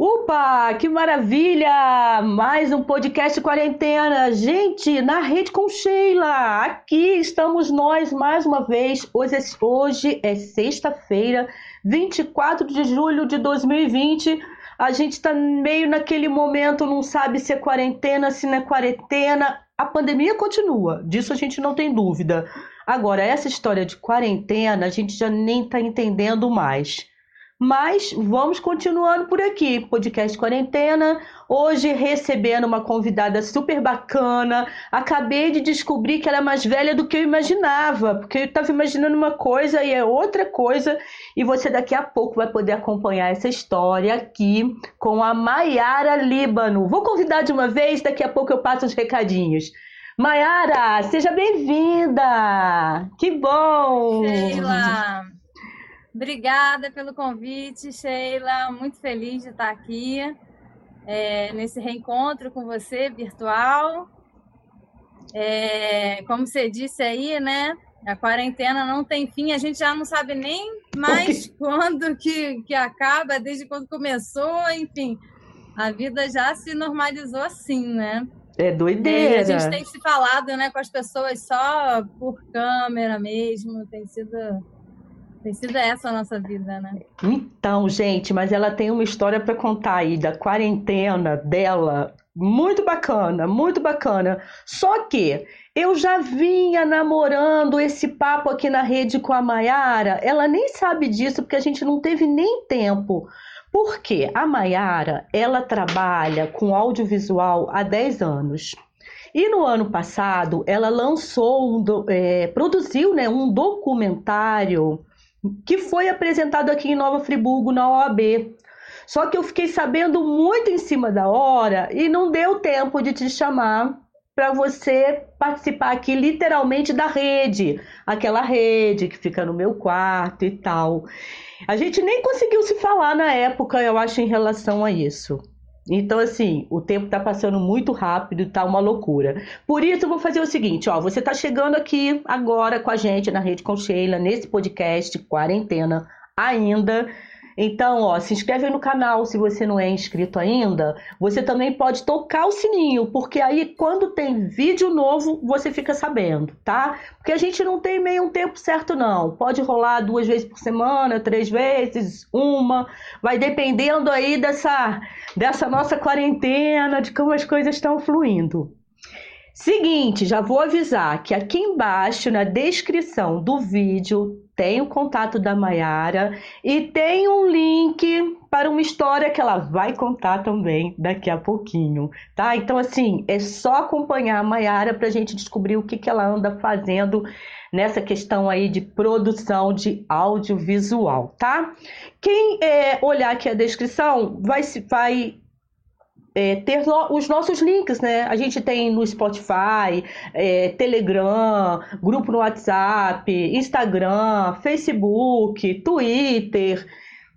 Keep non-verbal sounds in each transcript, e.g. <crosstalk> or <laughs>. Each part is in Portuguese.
Opa, que maravilha! Mais um podcast quarentena. Gente, na rede com Sheila. Aqui estamos nós mais uma vez. Hoje, é, hoje é sexta-feira, 24 de julho de 2020. A gente está meio naquele momento, não sabe se é quarentena, se não é quarentena. A pandemia continua, disso a gente não tem dúvida. Agora, essa história de quarentena, a gente já nem está entendendo mais. Mas vamos continuando por aqui, podcast Quarentena. Hoje recebendo uma convidada super bacana. Acabei de descobrir que ela é mais velha do que eu imaginava, porque eu estava imaginando uma coisa e é outra coisa. E você daqui a pouco vai poder acompanhar essa história aqui com a Maiara Líbano. Vou convidar de uma vez, daqui a pouco eu passo os recadinhos. Maiara, seja bem-vinda! Que bom! Sheila! Obrigada pelo convite, Sheila. Muito feliz de estar aqui é, nesse reencontro com você virtual. É, como você disse aí, né? A quarentena não tem fim, a gente já não sabe nem mais <laughs> quando que, que acaba, desde quando começou, enfim. A vida já se normalizou assim, né? É doideira. É, a gente tem se falado né, com as pessoas só por câmera mesmo, tem sido sido essa a nossa vida, né? Então, gente, mas ela tem uma história para contar aí da quarentena dela. Muito bacana, muito bacana. Só que eu já vinha namorando esse papo aqui na rede com a Maiara. Ela nem sabe disso porque a gente não teve nem tempo. Porque a Maiara, ela trabalha com audiovisual há 10 anos. E no ano passado, ela lançou, um, é, produziu né, um documentário que foi apresentado aqui em Nova Friburgo, na OAB. Só que eu fiquei sabendo muito em cima da hora e não deu tempo de te chamar para você participar aqui literalmente da rede, aquela rede que fica no meu quarto e tal. A gente nem conseguiu se falar na época, eu acho, em relação a isso. Então, assim, o tempo está passando muito rápido, tá uma loucura. Por isso, eu vou fazer o seguinte, ó, você está chegando aqui agora com a gente na Rede com Sheila, nesse podcast Quarentena ainda. Então, ó, se inscreve no canal se você não é inscrito ainda. Você também pode tocar o sininho, porque aí quando tem vídeo novo, você fica sabendo, tá? Porque a gente não tem meio um tempo certo não. Pode rolar duas vezes por semana, três vezes, uma, vai dependendo aí dessa dessa nossa quarentena, de como as coisas estão fluindo. Seguinte, já vou avisar que aqui embaixo na descrição do vídeo tem o contato da Maiara e tem um link para uma história que ela vai contar também daqui a pouquinho, tá? Então, assim, é só acompanhar a Maiara para a gente descobrir o que, que ela anda fazendo nessa questão aí de produção de audiovisual, tá? Quem é, olhar aqui a descrição vai, vai é, ter os nossos links, né? A gente tem no Spotify, é, Telegram, grupo no WhatsApp, Instagram, Facebook, Twitter.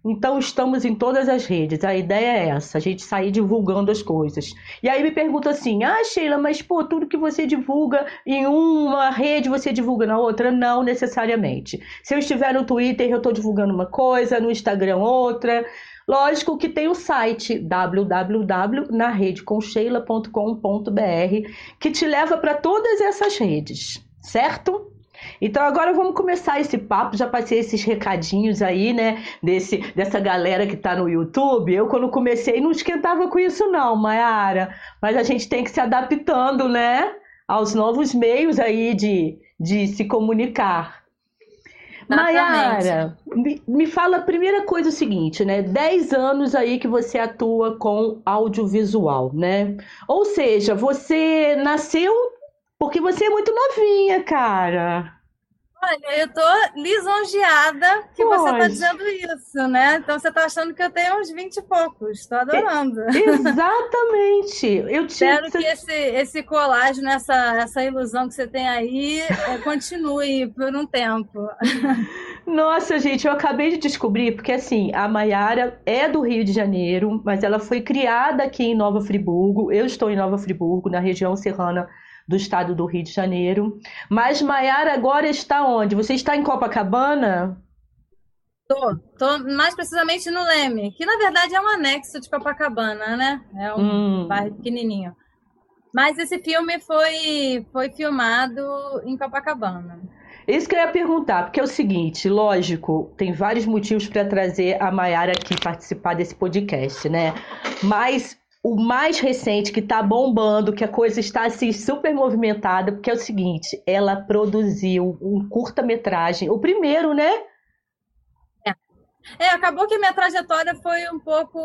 Então estamos em todas as redes. A ideia é essa, a gente sair divulgando as coisas. E aí me pergunta assim: "Ah, Sheila, mas pô, tudo que você divulga em uma rede você divulga na outra?" Não necessariamente. Se eu estiver no Twitter, eu estou divulgando uma coisa, no Instagram outra. Lógico que tem o site www.naredeconsheila.com.br que te leva para todas essas redes, certo? Então agora vamos começar esse papo. Já passei esses recadinhos aí, né? Desse, dessa galera que tá no YouTube. Eu, quando comecei, não esquentava com isso, não, Mayara. Mas a gente tem que se adaptando, né? Aos novos meios aí de, de se comunicar. Mayara, me, me fala a primeira coisa o seguinte, né? 10 anos aí que você atua com audiovisual, né? Ou seja, você nasceu porque você é muito novinha, cara. Olha, eu tô lisonjeada que Pode. você tá dizendo isso, né? Então você tá achando que eu tenho uns 20 e poucos. Tô adorando. É, exatamente. Eu te... Espero que esse, esse colágeno, essa, essa ilusão que você tem aí, é, continue por um tempo. <laughs> Nossa, gente, eu acabei de descobrir, porque assim, a Maiara é do Rio de Janeiro, mas ela foi criada aqui em Nova Friburgo. Eu estou em Nova Friburgo, na região serrana do estado do Rio de Janeiro. Mas Maiara agora está onde? Você está em Copacabana? Tô, tô mais precisamente no Leme, que na verdade é um anexo de Copacabana, né? É um hum. bairro pequenininho. Mas esse filme foi, foi filmado em Copacabana. Isso que eu ia perguntar, porque é o seguinte, lógico, tem vários motivos para trazer a Mayara aqui participar desse podcast, né? Mas o mais recente que tá bombando, que a coisa está assim super movimentada, porque é o seguinte, ela produziu um curta-metragem, o primeiro, né? É, acabou que a minha trajetória foi um pouco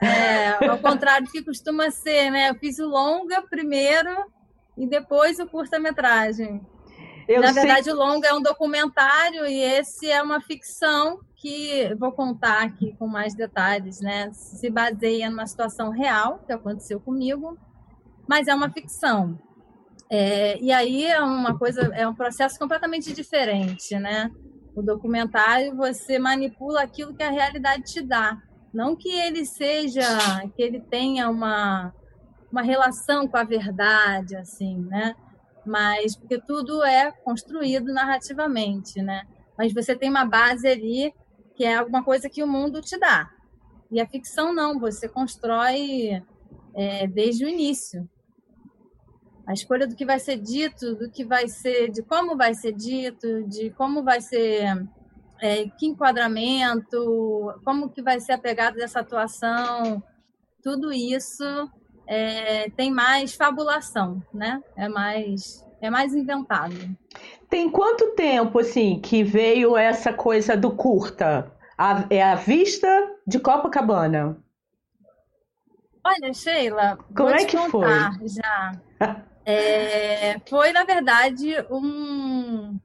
é, <laughs> ao contrário do que costuma ser, né? Eu fiz o longa primeiro e depois o curta-metragem. Na verdade, sei... o longa é um documentário e esse é uma ficção que vou contar aqui com mais detalhes, né? Se baseia numa situação real que aconteceu comigo, mas é uma ficção. É, e aí é uma coisa, é um processo completamente diferente, né? O documentário você manipula aquilo que a realidade te dá, não que ele seja, que ele tenha uma uma relação com a verdade, assim, né? Mas porque tudo é construído narrativamente, né? Mas você tem uma base ali que é alguma coisa que o mundo te dá. E a ficção não, você constrói é, desde o início a escolha do que vai ser dito, do que vai ser, de como vai ser dito, de como vai ser, é, que enquadramento, como que vai ser a pegada dessa atuação, tudo isso é, tem mais fabulação, né? É mais, é mais inventado. Tem quanto tempo assim que veio essa coisa do curta? A, é a vista de Copacabana? Olha, Sheila, como é que foi? Já. <laughs> É, foi, na verdade, um.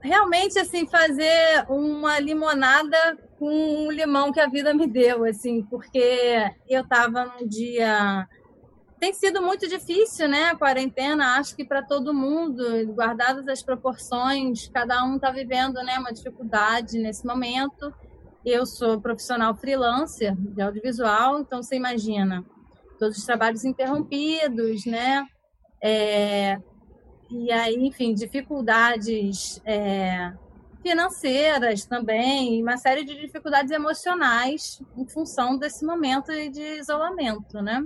Realmente, assim, fazer uma limonada com um limão que a vida me deu, assim, porque eu estava num dia. Tem sido muito difícil, né? A quarentena, acho que para todo mundo, guardadas as proporções, cada um está vivendo né, uma dificuldade nesse momento. Eu sou profissional freelancer de audiovisual, então você imagina todos os trabalhos interrompidos, né? É, e aí, enfim, dificuldades é, financeiras também, uma série de dificuldades emocionais em função desse momento de isolamento, né?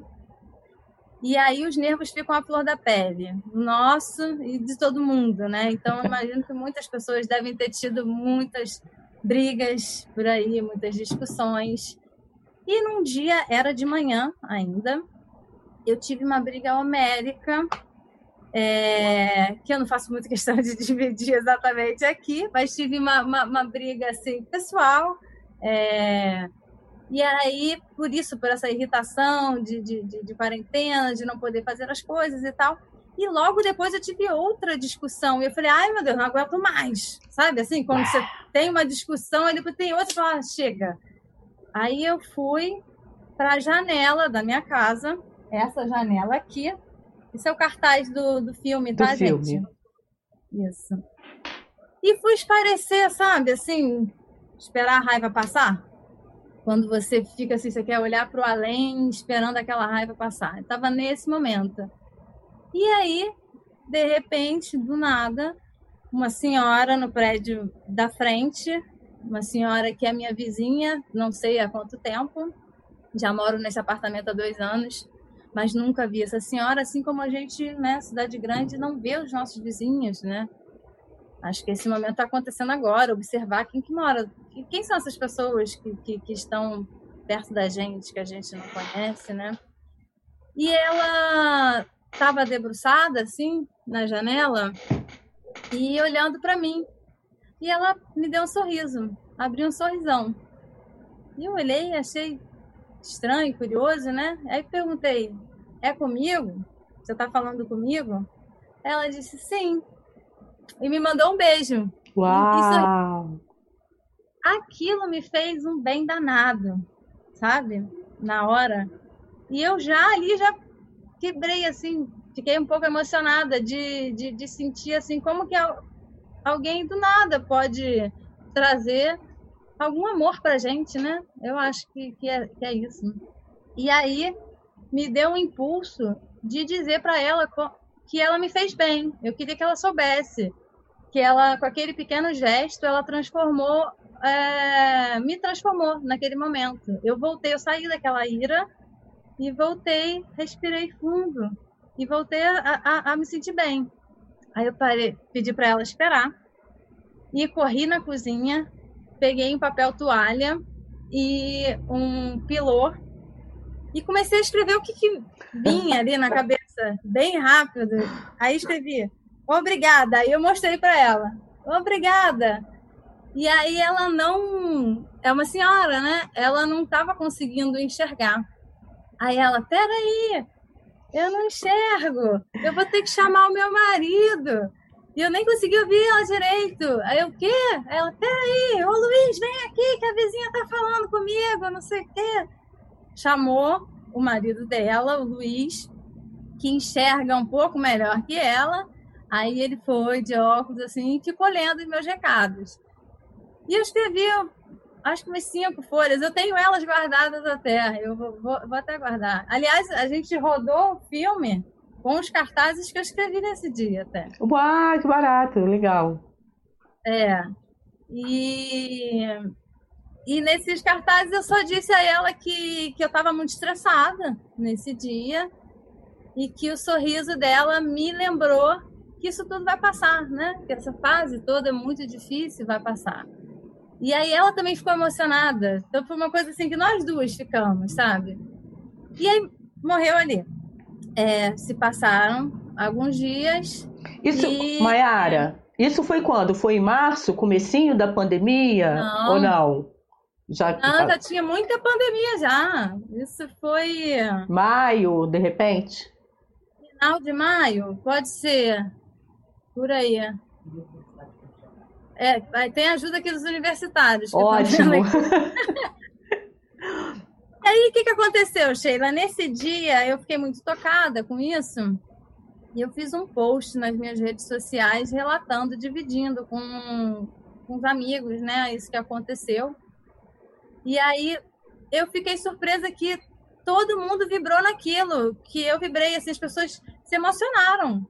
E aí os nervos ficam à flor da pele, nosso e de todo mundo, né? Então, imagino que muitas pessoas devem ter tido muitas brigas por aí, muitas discussões. E num dia, era de manhã ainda, eu tive uma briga homérica, é, que eu não faço muita questão de <laughs> dividir exatamente aqui, mas tive uma, uma, uma briga assim, pessoal. É, e aí, por isso, por essa irritação de, de, de, de, quarentena, de não poder fazer as coisas e tal. E logo depois eu tive outra discussão. E eu falei, ai meu Deus, não aguento mais. Sabe assim, quando você tem uma discussão, aí depois tem outra e fala, ah, chega. Aí eu fui para a janela da minha casa, essa janela aqui. Esse é o cartaz do, do filme, tá, do gente? Filme. Isso. E fui esparecer, sabe? Assim, esperar a raiva passar. Quando você fica assim, você quer olhar para o além, esperando aquela raiva passar. Estava nesse momento. E aí, de repente, do nada, uma senhora no prédio da frente uma senhora que é minha vizinha, não sei há quanto tempo, já moro nesse apartamento há dois anos, mas nunca vi essa senhora, assim como a gente, né, cidade grande, não vê os nossos vizinhos, né? Acho que esse momento está acontecendo agora, observar quem que mora, quem são essas pessoas que, que, que estão perto da gente, que a gente não conhece, né? E ela estava debruçada, assim, na janela, e olhando para mim. E ela me deu um sorriso, abriu um sorrisão. E eu olhei e achei estranho, curioso, né? Aí perguntei: é comigo? Você está falando comigo? Ela disse sim. E me mandou um beijo. Uau! Isso, aquilo me fez um bem danado, sabe? Na hora. E eu já ali já quebrei assim, fiquei um pouco emocionada de, de, de sentir assim como que alguém do nada pode trazer algum amor pra gente, né? Eu acho que, que, é, que é isso. E aí me deu um impulso de dizer para ela que ela me fez bem. Eu queria que ela soubesse que ela, com aquele pequeno gesto, ela transformou é, me transformou naquele momento. Eu voltei, eu saí daquela ira e voltei, respirei fundo e voltei a, a, a me sentir bem. Aí eu parei, pedi para ela esperar e corri na cozinha, peguei um papel toalha e um pilô e comecei a escrever o que, que vinha ali na cabeça, bem rápido. Aí escrevi, obrigada. Aí eu mostrei para ela, obrigada. E aí ela não. É uma senhora, né? Ela não estava conseguindo enxergar. Aí ela, peraí, eu não enxergo. Eu vou ter que chamar o meu marido. E eu nem consegui ouvir ela direito. Aí eu, o quê? Ela, peraí, ô Luiz, vem aqui que a vizinha tá falando comigo, não sei o quê. Chamou o marido dela, o Luiz, que enxerga um pouco melhor que ela. Aí ele foi de óculos assim e ficou lendo os meus recados. E eu escrevi, acho que umas cinco folhas. Eu tenho elas guardadas até. Eu vou, vou, vou até guardar. Aliás, a gente rodou o filme com os cartazes que eu escrevi nesse dia até. Uau, que barato, legal. É. E, e nesses cartazes eu só disse a ela que, que eu estava muito estressada nesse dia e que o sorriso dela me lembrou que isso tudo vai passar, né? Que essa fase toda é muito difícil, vai passar. E aí ela também ficou emocionada. Então foi uma coisa assim que nós duas ficamos, sabe? E aí morreu ali. É, se passaram alguns dias. Isso, e... Mayara, isso foi quando? Foi em março, comecinho da pandemia não. ou não? Já, não, já tinha muita pandemia já. Isso foi. Maio, de repente? Final de maio? Pode ser. Por aí. É, tem ajuda aqui dos universitários. Ótimo. <laughs> e aí, o que, que aconteceu, Sheila? Nesse dia, eu fiquei muito tocada com isso. E eu fiz um post nas minhas redes sociais relatando, dividindo com, com os amigos, né? Isso que aconteceu. E aí, eu fiquei surpresa que todo mundo vibrou naquilo que eu vibrei. Assim, as pessoas se emocionaram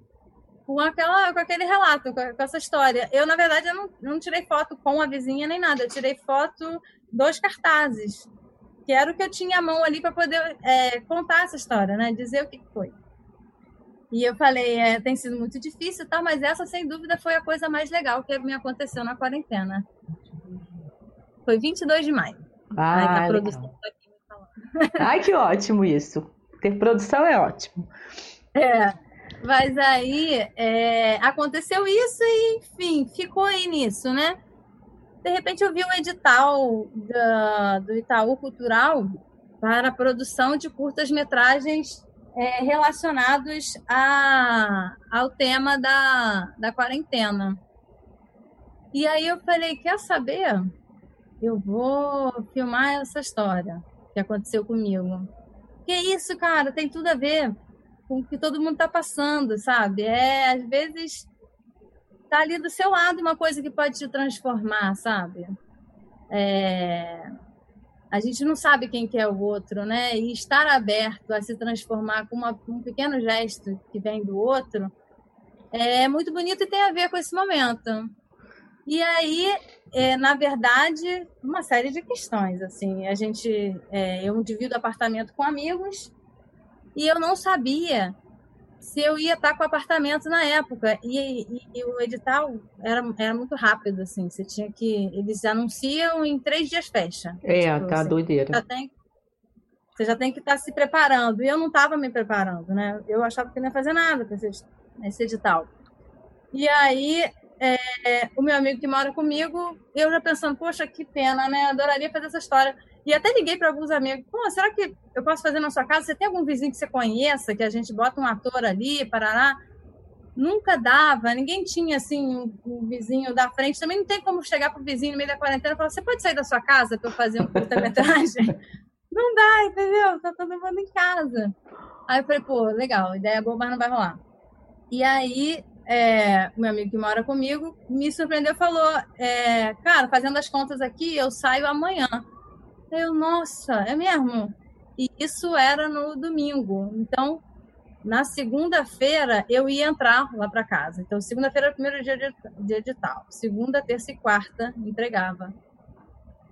com, aquela, com aquele relato, com, essa história. Eu, na verdade, eu não, não tirei foto com a vizinha nem nada, eu tirei foto dos cartazes, que era o que eu tinha à mão ali para poder é, contar essa história, né? Dizer o que foi. E eu falei, é, tem sido muito difícil, tá? mas essa, sem dúvida, foi a coisa mais legal que me aconteceu na quarentena. Foi 22 de maio. Ah, Ai, tá. <laughs> Ai, que ótimo isso. Ter produção é ótimo. É. Mas aí é, aconteceu isso e, enfim, ficou aí nisso, né? De repente eu vi um edital da, do Itaú Cultural para a produção de curtas-metragens é, relacionados a, ao tema da, da quarentena. E aí eu falei, quer saber? Eu vou filmar essa história que aconteceu comigo. Que isso, cara, tem tudo a ver com o que todo mundo está passando, sabe? É, às vezes tá ali do seu lado uma coisa que pode te transformar, sabe? É, a gente não sabe quem que é o outro, né? E estar aberto a se transformar com uma, um pequeno gesto que vem do outro é muito bonito e tem a ver com esse momento. E aí, é, na verdade, uma série de questões. Assim, a gente, é, eu divido apartamento com amigos e eu não sabia se eu ia estar com apartamento na época. E, e, e, o edital era, era muito rápido, assim. Você tinha que. Eles anunciam em três dias fecha. É, tipo, tá você doideira. Já tem, você já tem que estar se preparando. E eu não estava me preparando, né? Eu achava que não ia fazer nada com esse, esse edital. E aí, é, o meu amigo que mora comigo, eu já pensando, poxa, que pena, né? Adoraria fazer essa história. E até liguei para alguns amigos, pô, será que eu posso fazer na sua casa? Você tem algum vizinho que você conheça, que a gente bota um ator ali, parará? Nunca dava, ninguém tinha, assim, um, um vizinho da frente. Também não tem como chegar pro vizinho no meio da quarentena e falar, você pode sair da sua casa para eu fazer um curta-metragem? <laughs> não dá, entendeu? Tá todo mundo em casa. Aí eu falei, pô, legal, ideia boa, mas não vai rolar. E aí, é, meu amigo que mora comigo me surpreendeu falou: é, Cara, fazendo as contas aqui, eu saio amanhã. Eu, nossa, é mesmo? E isso era no domingo. Então, na segunda-feira, eu ia entrar lá para casa. Então, segunda-feira era o primeiro dia de, edital. Segunda, terça e quarta, entregava.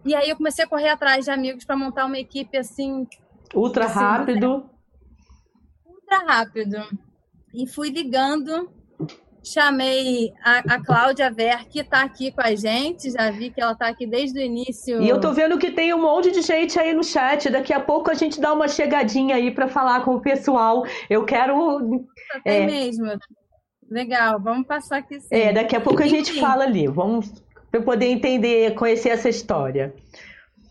E aí eu comecei a correr atrás de amigos para montar uma equipe assim. Ultra assim, rápido. Ultra rápido. E fui ligando Chamei a, a Cláudia Ver, que está aqui com a gente. Já vi que ela está aqui desde o início. E eu tô vendo que tem um monte de gente aí no chat. Daqui a pouco a gente dá uma chegadinha aí para falar com o pessoal. Eu quero. Tem é... mesmo. Legal, vamos passar aqui sim. É, daqui a pouco a gente fala ali. Vamos para poder entender, conhecer essa história.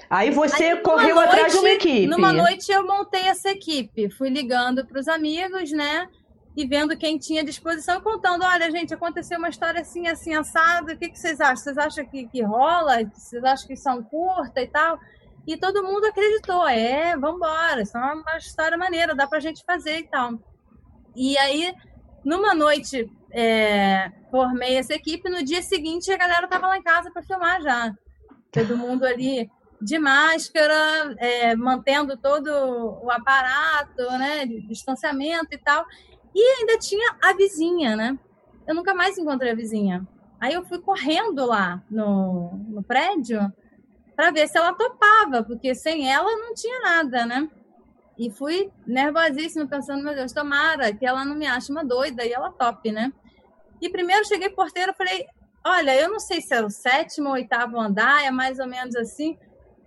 Aí você aí, correu noite, atrás de uma equipe. Numa noite eu montei essa equipe. Fui ligando para os amigos, né? E vendo quem tinha disposição, contando, olha, gente, aconteceu uma história assim, assim, assado, o que, que vocês acham? Vocês acham que, que rola? Vocês acham que são curta e tal? E todo mundo acreditou, é, vamos embora, isso é uma história maneira, dá pra gente fazer e tal. E aí, numa noite, é, formei essa equipe, no dia seguinte a galera tava lá em casa para filmar já. Todo mundo ali de máscara, é, mantendo todo o aparato, né, distanciamento e tal. E ainda tinha a vizinha, né? Eu nunca mais encontrei a vizinha. Aí eu fui correndo lá no, no prédio para ver se ela topava, porque sem ela não tinha nada, né? E fui nervosíssima, pensando, meu Deus, tomara que ela não me ache uma doida e ela tope, né? E primeiro cheguei porteira, falei, olha, eu não sei se é o sétimo ou oitavo andar, é mais ou menos assim.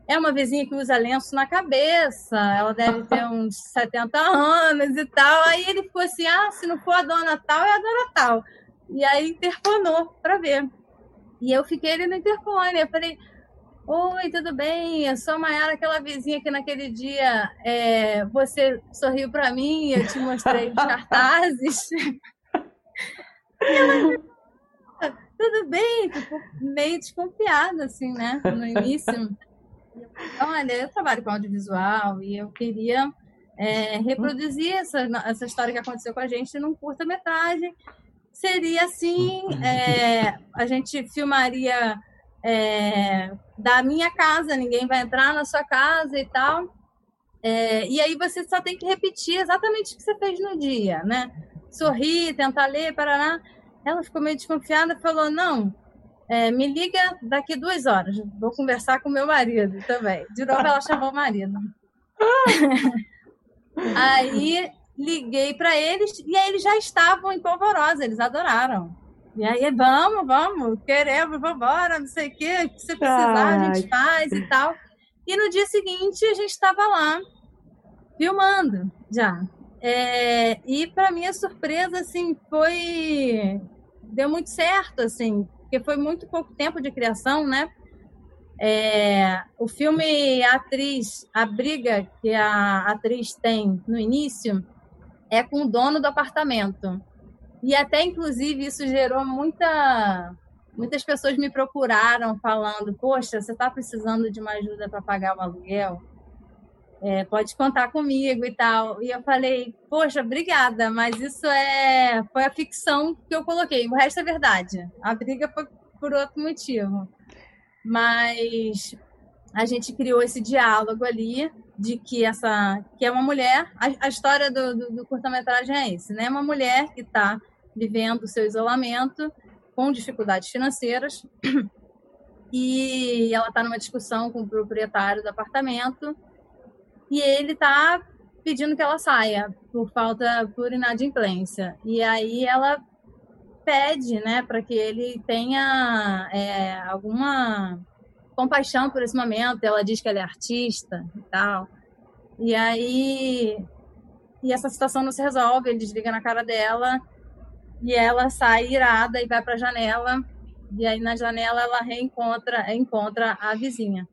É uma vizinha que usa lenço na cabeça, ela deve ter <laughs> uns 70 anos e tal. Aí ele ficou assim: ah, se não for a dona tal, é a dona tal. E aí interfonou para ver. E eu fiquei ali no interfone. Eu falei: Oi, tudo bem? Eu sou a Mayara, aquela vizinha que naquele dia é, você sorriu para mim, eu te mostrei os cartazes. <laughs> ela, tudo bem, ficou meio desconfiada, assim, né? No início. Olha, eu trabalho com audiovisual e eu queria é, reproduzir essa, essa história que aconteceu com a gente num curta-metragem. Seria assim: é, a gente filmaria é, da minha casa, ninguém vai entrar na sua casa e tal. É, e aí você só tem que repetir exatamente o que você fez no dia, né? Sorrir, tentar ler, paraná. Ela ficou meio desconfiada, falou: não, é, me liga daqui duas horas. Vou conversar com meu marido também. De novo, ela chamou o marido. <laughs> aí liguei para eles e aí eles já estavam em polvorosa, eles adoraram. E aí, vamos, vamos, queremos, vamos embora, não sei o quê, que você precisar, a gente faz e tal. E no dia seguinte a gente estava lá filmando já. É, e para minha surpresa, assim, foi deu muito certo, assim, porque foi muito pouco tempo de criação, né? É, o filme a atriz, a briga que a atriz tem no início é com o dono do apartamento. E até, inclusive, isso gerou muita. Muitas pessoas me procuraram falando: Poxa, você está precisando de uma ajuda para pagar o aluguel? É, pode contar comigo e tal. E eu falei: Poxa, obrigada, mas isso é foi a ficção que eu coloquei. O resto é verdade. A briga foi por outro motivo. Mas a gente criou esse diálogo ali de que essa que é uma mulher a, a história do, do, do curta-metragem é esse né uma mulher que está vivendo o seu isolamento com dificuldades financeiras <clears throat> e ela está numa discussão com o proprietário do apartamento e ele está pedindo que ela saia por falta por inadimplência e aí ela pede, né, para que ele tenha é, alguma compaixão por esse momento. Ela diz que ela é artista e tal. E aí e essa situação não se resolve, ele desliga na cara dela e ela sai irada e vai para a janela. E aí na janela ela reencontra encontra a vizinha.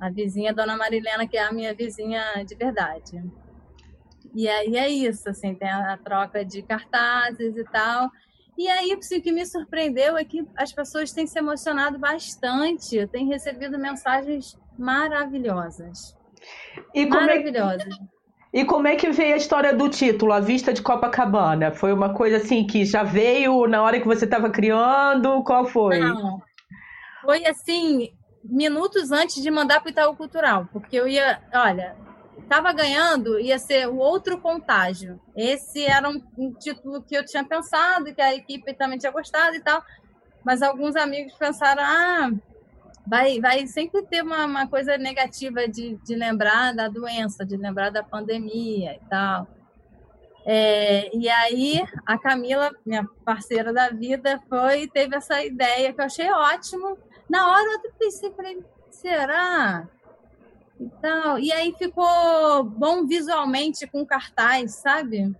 A vizinha Dona Marilena, que é a minha vizinha de verdade. E aí é isso, assim, tem a, troca de cartazes e tal. E aí, o que me surpreendeu é que as pessoas têm se emocionado bastante. Tenho recebido mensagens maravilhosas. E maravilhosas. É que... E como é que veio a história do título, A Vista de Copacabana? Foi uma coisa assim que já veio na hora que você estava criando? Qual foi? Não. Foi assim, minutos antes de mandar para o Itaú Cultural, porque eu ia, olha, estava ganhando ia ser o outro contágio. Esse era um, um, título que eu tinha pensado, que a equipe também tinha gostado e tal. Mas alguns amigos pensaram: ah, vai, vai sempre ter uma, uma coisa negativa de, de lembrar da doença, de lembrar da pandemia e tal. É, e aí a Camila, minha parceira da vida, foi teve essa ideia que eu achei ótimo. Na hora eu pensei, falei, será? E, tal. e aí ficou bom visualmente com cartaz, sabe?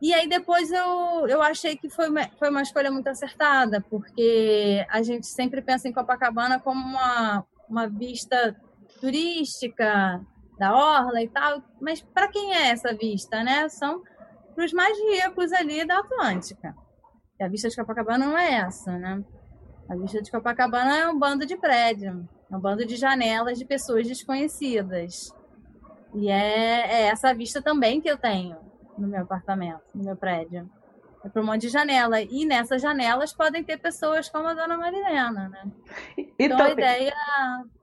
E aí depois eu, eu achei que foi uma, foi uma escolha muito acertada, porque a gente sempre pensa em Copacabana como uma, uma vista turística da orla e tal, mas para quem é essa vista, né? São para os mais ricos ali da Atlântica. E a vista de Copacabana não é essa, né? A vista de Copacabana é um bando de prédio, é um bando de janelas de pessoas desconhecidas. E é, é essa vista também que eu tenho no meu apartamento, no meu prédio. É para um monte de janela. E nessas janelas podem ter pessoas como a dona Marilena, né? E então também, a ideia.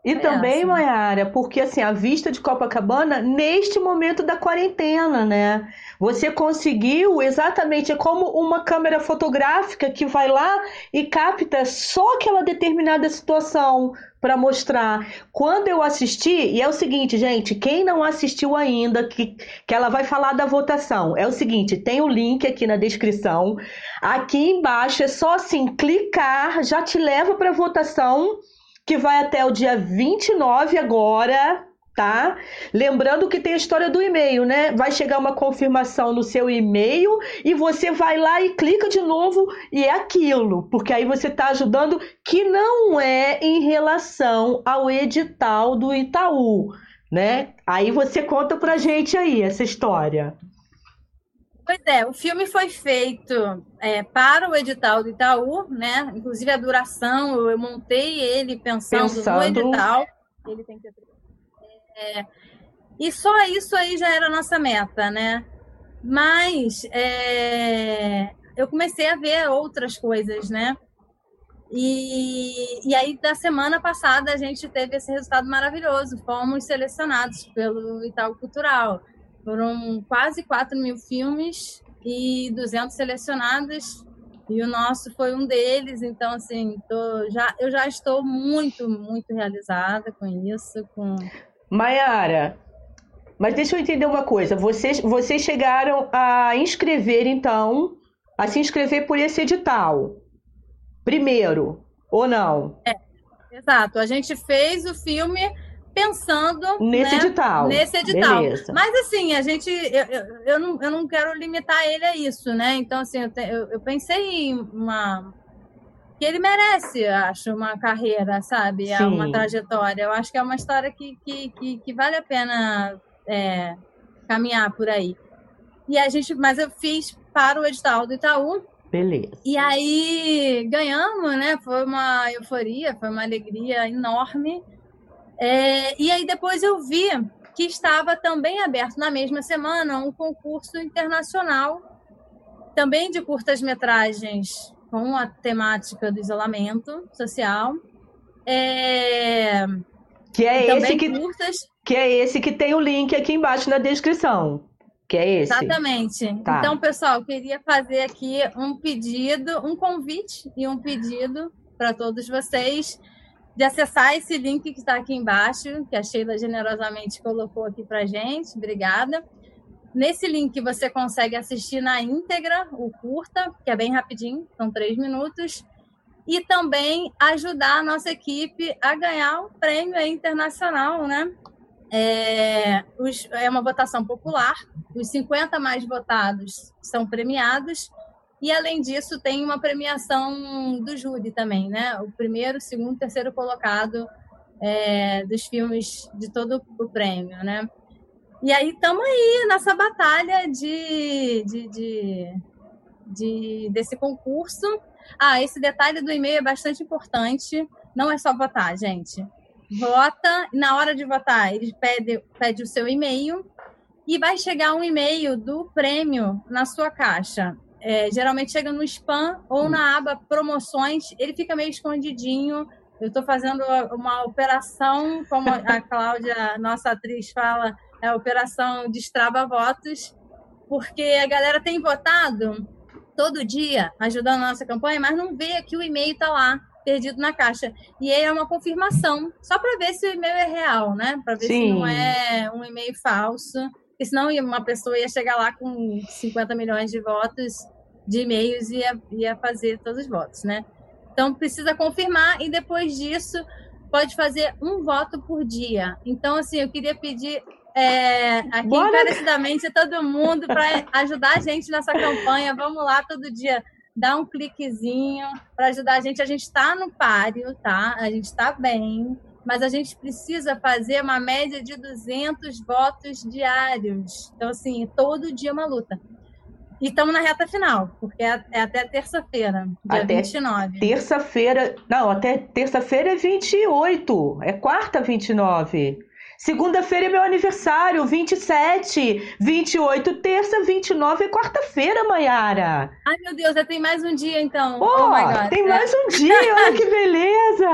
E é também, Mayara, porque assim, a vista de Copacabana, neste momento da quarentena, né? Você conseguiu exatamente, é como uma câmera fotográfica que vai lá e capta só aquela determinada situação para mostrar. Quando eu assisti, e é o seguinte, gente, quem não assistiu ainda, que, que ela vai falar da votação, é o seguinte, tem o link aqui na descrição. Aqui embaixo é só assim clicar, já te leva para votação, que vai até o dia 29 agora, tá? Lembrando que tem a história do e-mail, né? Vai chegar uma confirmação no seu e-mail e você vai lá e clica de novo e é aquilo, porque aí você está ajudando que não é em relação ao edital do Itaú, né? Aí você conta pra gente aí essa história. Pois é, o filme foi feito é, para o edital do Itaú, né? Inclusive a duração, eu montei ele pensando, pensando... no edital. Ele tem que é, e só isso aí já era a nossa meta, né? Mas é, eu comecei a ver outras coisas, né? E, e aí, da semana passada, a gente teve esse resultado maravilhoso. Fomos selecionados pelo Itaú Cultural. Foram quase 4 mil filmes e 200 selecionados. E o nosso foi um deles. Então, assim, tô, já, eu já estou muito, muito realizada com isso, com Maiara, mas deixa eu entender uma coisa. Vocês, vocês chegaram a inscrever, então, a se inscrever por esse edital. Primeiro, ou não? É, exato. A gente fez o filme pensando nesse né, edital. Nesse edital. Beleza. Mas assim, a gente. Eu, eu, eu, não, eu não quero limitar ele a isso, né? Então, assim, eu, te, eu, eu pensei em uma que ele merece, acho, uma carreira, sabe? É uma trajetória. Eu acho que é uma história que, que, que, que vale a pena é, caminhar por aí. E a gente, mas eu fiz para o edital do Itaú. Beleza. E aí ganhamos, né? Foi uma euforia, foi uma alegria enorme. É, e aí depois eu vi que estava também aberto na mesma semana um concurso internacional, também de curtas-metragens com a temática do isolamento social. É... Que é esse que, curtas. que é esse que tem o link aqui embaixo na descrição. Que é esse. Exatamente. Tá. Então, pessoal, queria fazer aqui um pedido, um convite e um pedido para todos vocês de acessar esse link que está aqui embaixo, que a Sheila generosamente colocou aqui para gente. Obrigada. Nesse link você consegue assistir na íntegra o curta, que é bem rapidinho, são três minutos, e também ajudar a nossa equipe a ganhar o prêmio internacional, né? É, os, é uma votação popular, os 50 mais votados são premiados, e além disso tem uma premiação do júri também, né? O primeiro, segundo, terceiro colocado é, dos filmes de todo o prêmio, né? E aí estamos aí nessa batalha de, de, de, de, desse concurso. Ah, esse detalhe do e-mail é bastante importante. Não é só votar, gente. Vota, na hora de votar, ele pede, pede o seu e-mail e vai chegar um e-mail do prêmio na sua caixa. É, geralmente chega no spam ou na aba promoções, ele fica meio escondidinho. Eu estou fazendo uma operação, como a <laughs> Cláudia, nossa atriz, fala, é a operação Destrava Votos, porque a galera tem votado todo dia ajudando a nossa campanha, mas não vê que o e-mail está lá. perdido na caixa. E aí é uma confirmação, só para ver se o e-mail é real, né? Para ver Sim. se não é um e-mail falso. Porque senão uma pessoa ia chegar lá com 50 milhões de votos de e-mails e ia, ia fazer todos os votos, né? Então precisa confirmar e depois disso pode fazer um voto por dia. Então, assim, eu queria pedir é, aqui Bora. encarecidamente a todo mundo para ajudar a gente nessa campanha. Vamos lá todo dia dar um cliquezinho para ajudar a gente. A gente está no páreo, tá? A gente está bem, mas a gente precisa fazer uma média de 200 votos diários. Então, assim, todo dia uma luta. E estamos na reta final, porque é, é até terça-feira, dia até 29. Terça-feira. Não, até terça-feira é 28. É quarta 29. Segunda-feira é meu aniversário, 27, 28, terça, 29 é quarta-feira, Maiara. Ai, meu Deus, já tem mais um dia então. Oh, oh tem mais um dia, <laughs> olha que beleza!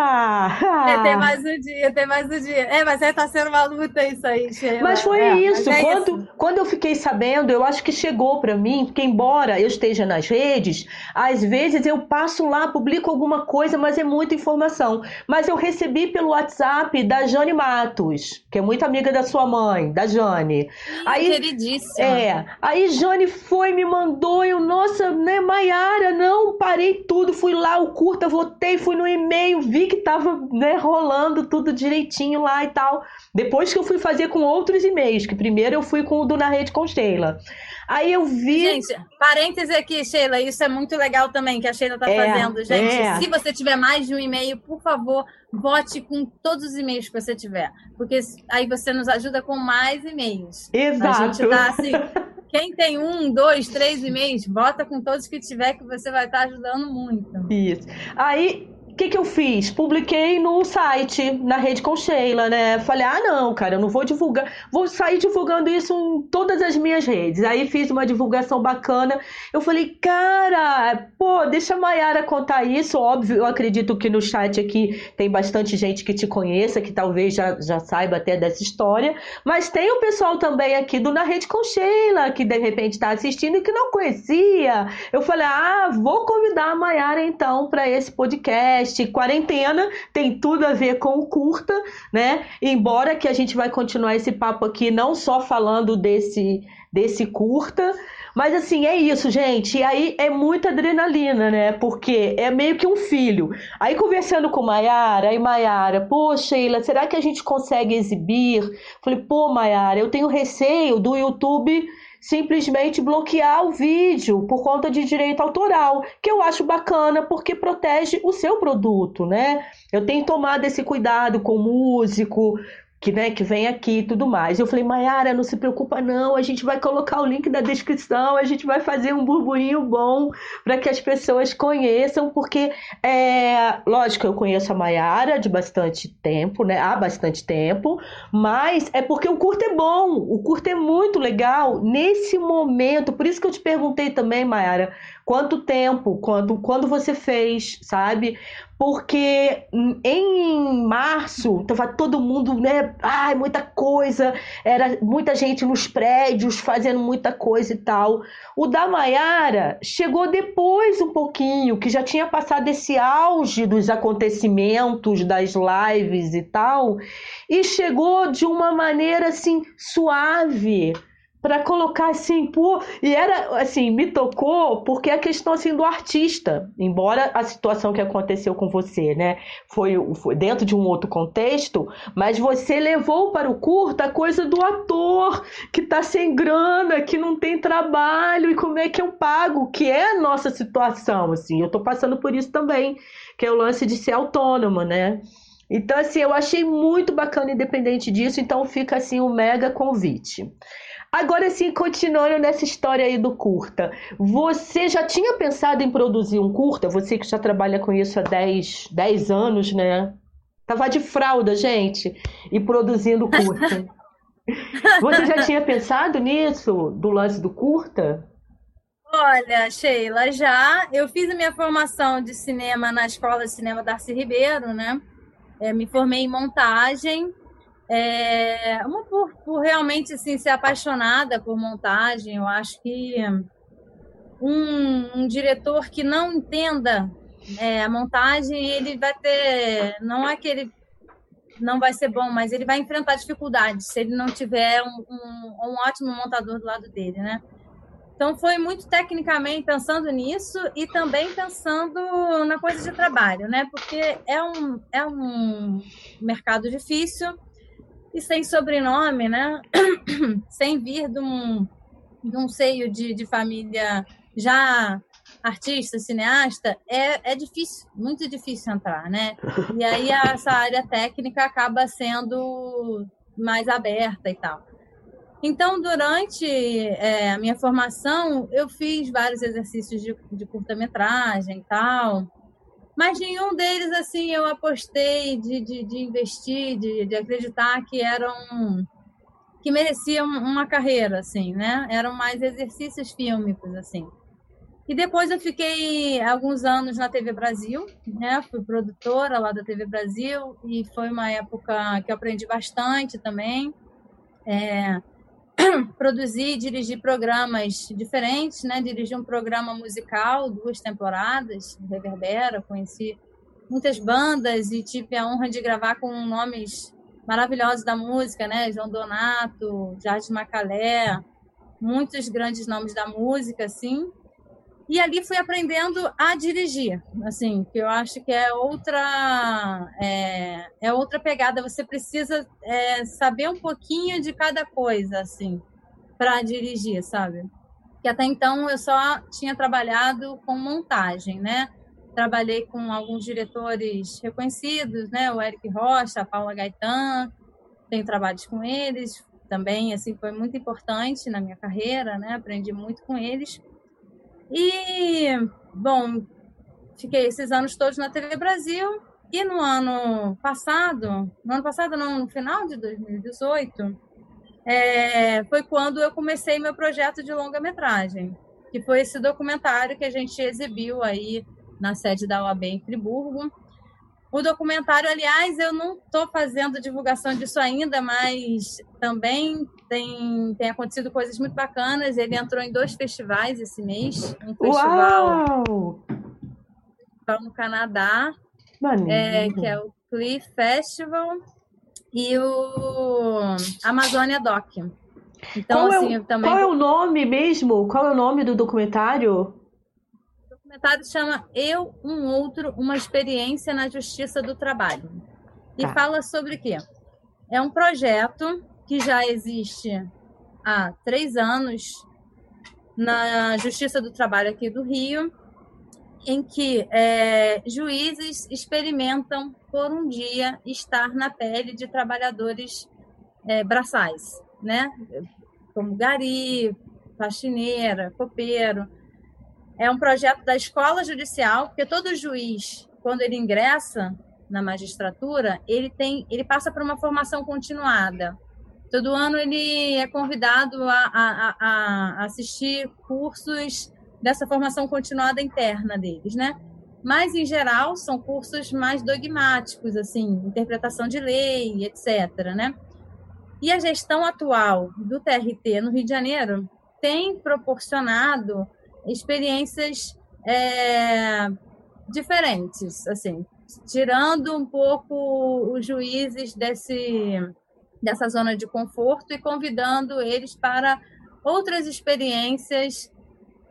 é, tem mais um dia, tem mais um dia. É, mas é, tá sendo uma luta isso aí, Sheila. Mas foi é, isso. Mas é quando, isso. quando eu fiquei sabendo, eu acho que chegou para mim, porque embora eu esteja nas redes, às vezes eu passo lá, publico alguma coisa, mas é muita informação. Mas eu recebi pelo WhatsApp da Jane Matos, que é muito amiga da sua mãe, da Jane. aí, queridíssima. É. Aí Jane foi, me mandou, eu, nossa, né, Maiara, não, parei tudo, fui lá, o curta, votei, fui no e-mail, vi que tava, né, rolando tudo direitinho lá e tal. Depois que eu fui fazer com outros e-mails, que primeiro eu fui com o do Na Rede com Sheila. Aí eu vi. Gente, parêntese aqui, Sheila, isso é muito legal também que a Sheila está é, fazendo. Gente, é. se você tiver mais de um e-mail, por favor, vote com todos os e-mails que você tiver. Porque aí você nos ajuda com mais e-mails. Exato. A gente tá assim. Quem tem um, dois, três e-mails, vota com todos que tiver, que você vai estar tá ajudando muito. Isso. Aí que, que eu fiz? Publiquei no site, na rede com Sheila, né? Falei, ah, não, cara, eu não vou divulgar, vou sair divulgando isso em todas as minhas redes. Aí fiz uma divulgação bacana. Eu falei, cara, pô, deixa a Mayara contar isso. Óbvio, eu acredito que no chat aqui tem bastante gente que te conheça, que talvez já, já saiba até dessa história. Mas tem o pessoal também aqui do Na Rede com Sheila, que de repente está assistindo e que não conhecia. Eu falei, ah, vou convidar a Mayara então para esse podcast podcast Quarentena, tem tudo a ver com o curta, né? Embora que a gente vai continuar esse papo aqui não só falando desse desse curta, mas assim, é isso, gente. E aí é muita adrenalina, né? Porque é meio que um filho. Aí conversando com Maiara, aí Maiara, pô, Sheila, será que a gente consegue exibir? Falei, pô, Maiara, eu tenho receio do YouTube simplesmente bloquear o vídeo por conta de direito autoral, que eu acho bacana porque protege o seu produto, né? Eu tenho tomado esse cuidado com músico, que, né, que vem aqui e tudo mais. Eu falei, Mayara, não se preocupa não, a gente vai colocar o link na descrição, a gente vai fazer um burburinho bom para que as pessoas conheçam, porque, é, lógico, eu conheço a Mayara de bastante tempo, né, há bastante tempo, mas é porque o curto é bom, o curto é muito legal nesse momento, por isso que eu te perguntei também, Mayara, quanto tempo, quando, quando você fez, sabe? Porque em março tava todo mundo, né? Ai, muita coisa, era muita gente nos prédios fazendo muita coisa e tal. O da Maiara chegou depois um pouquinho, que já tinha passado esse auge dos acontecimentos, das lives e tal, e chegou de uma maneira assim suave para colocar assim, pô, e era assim, me tocou porque a questão assim do artista, embora a situação que aconteceu com você, né, foi, foi dentro de um outro contexto, mas você levou para o curto a coisa do ator que tá sem grana, que não tem trabalho e como é que eu pago, que é a nossa situação, assim. Eu tô passando por isso também, que é o lance de ser autônoma, né? Então, assim, eu achei muito bacana, independente disso, então fica assim um mega convite. Agora sim, continuando nessa história aí do curta, você já tinha pensado em produzir um curta? Você que já trabalha com isso há 10, 10 anos, né? Tava de fralda, gente, e produzindo curta. <laughs> você já tinha pensado nisso, do lance do curta? Olha, Sheila, já. Eu fiz a minha formação de cinema na Escola de Cinema Darcy Ribeiro, né? É, me formei em montagem é, uma por, por, realmente assim, ser apaixonada por montagem, eu acho que um, um diretor que não entenda é, a montagem ele vai ter, não é que ele não vai ser bom, mas ele vai enfrentar dificuldades se ele não tiver um, um, um ótimo montador do lado dele, né? Então foi muito tecnicamente pensando nisso e também pensando na coisa de trabalho, né? Porque é um, é um mercado difícil e sem sobrenome, né? <clears throat> sem vir de um, de um seio de, de família já artista, cineasta, é, é difícil, muito difícil entrar, né? E aí essa área técnica acaba sendo mais aberta e tal. Então, durante é, a minha formação, eu fiz vários exercícios de, de curta-metragem e tal, mas nenhum deles, assim, eu apostei de, de, de investir, de, de acreditar que eram que mereciam uma carreira, assim, né? Eram mais exercícios fílmicos, assim. E depois eu fiquei alguns anos na TV Brasil, né? Fui produtora lá da TV Brasil e foi uma época que eu aprendi bastante também. É, <clears throat> produzir e dirigir programas diferentes, né? Dirigi um programa musical, duas temporadas, Reverbera, conheci muitas bandas e tive a honra de gravar com nomes maravilhosos da música, né? João Donato, Jardim Macalé, muitos grandes nomes da música, assim. E ali fui aprendendo a dirigir, assim, que eu acho que é outra é, é outra pegada. Você precisa é, saber um pouquinho de cada coisa, assim, para dirigir, sabe? Que até então eu só tinha trabalhado com montagem, né? Trabalhei com alguns diretores reconhecidos, né? O Eric Rocha, a Paula Gaetan, tenho trabalhos com eles também, assim, foi muito importante na minha carreira, né? Aprendi muito com eles. E, bom, fiquei esses anos todos na TV Brasil. E no ano passado, no ano passado não, no final de 2018, é, foi quando eu comecei meu projeto de longa-metragem, que foi esse documentário que a gente exibiu aí na sede da OAB em Friburgo, o documentário, aliás, eu não estou fazendo divulgação disso ainda, mas também tem, tem acontecido coisas muito bacanas. Ele entrou em dois festivais esse mês. Um festival, Uau! no Canadá, é, que é o Cliff Festival, e o Amazônia Doc. Então, qual, assim, é o, também... qual é o nome mesmo? Qual é o nome do documentário? documentário chama Eu, um Outro, uma experiência na Justiça do Trabalho. E tá. fala sobre o quê? É um projeto que já existe há três anos na Justiça do Trabalho aqui do Rio, em que é, juízes experimentam por um dia estar na pele de trabalhadores é, braçais, né? Como gari, faxineira, copeiro. É um projeto da escola judicial, porque todo juiz, quando ele ingressa na magistratura, ele tem, ele passa por uma formação continuada. Todo ano ele é convidado a, a, a assistir cursos dessa formação continuada interna deles, né? Mas em geral são cursos mais dogmáticos, assim, interpretação de lei, etc, né? E a gestão atual do TRT no Rio de Janeiro tem proporcionado experiências é, diferentes, assim, tirando um pouco os juízes desse, dessa zona de conforto e convidando eles para outras experiências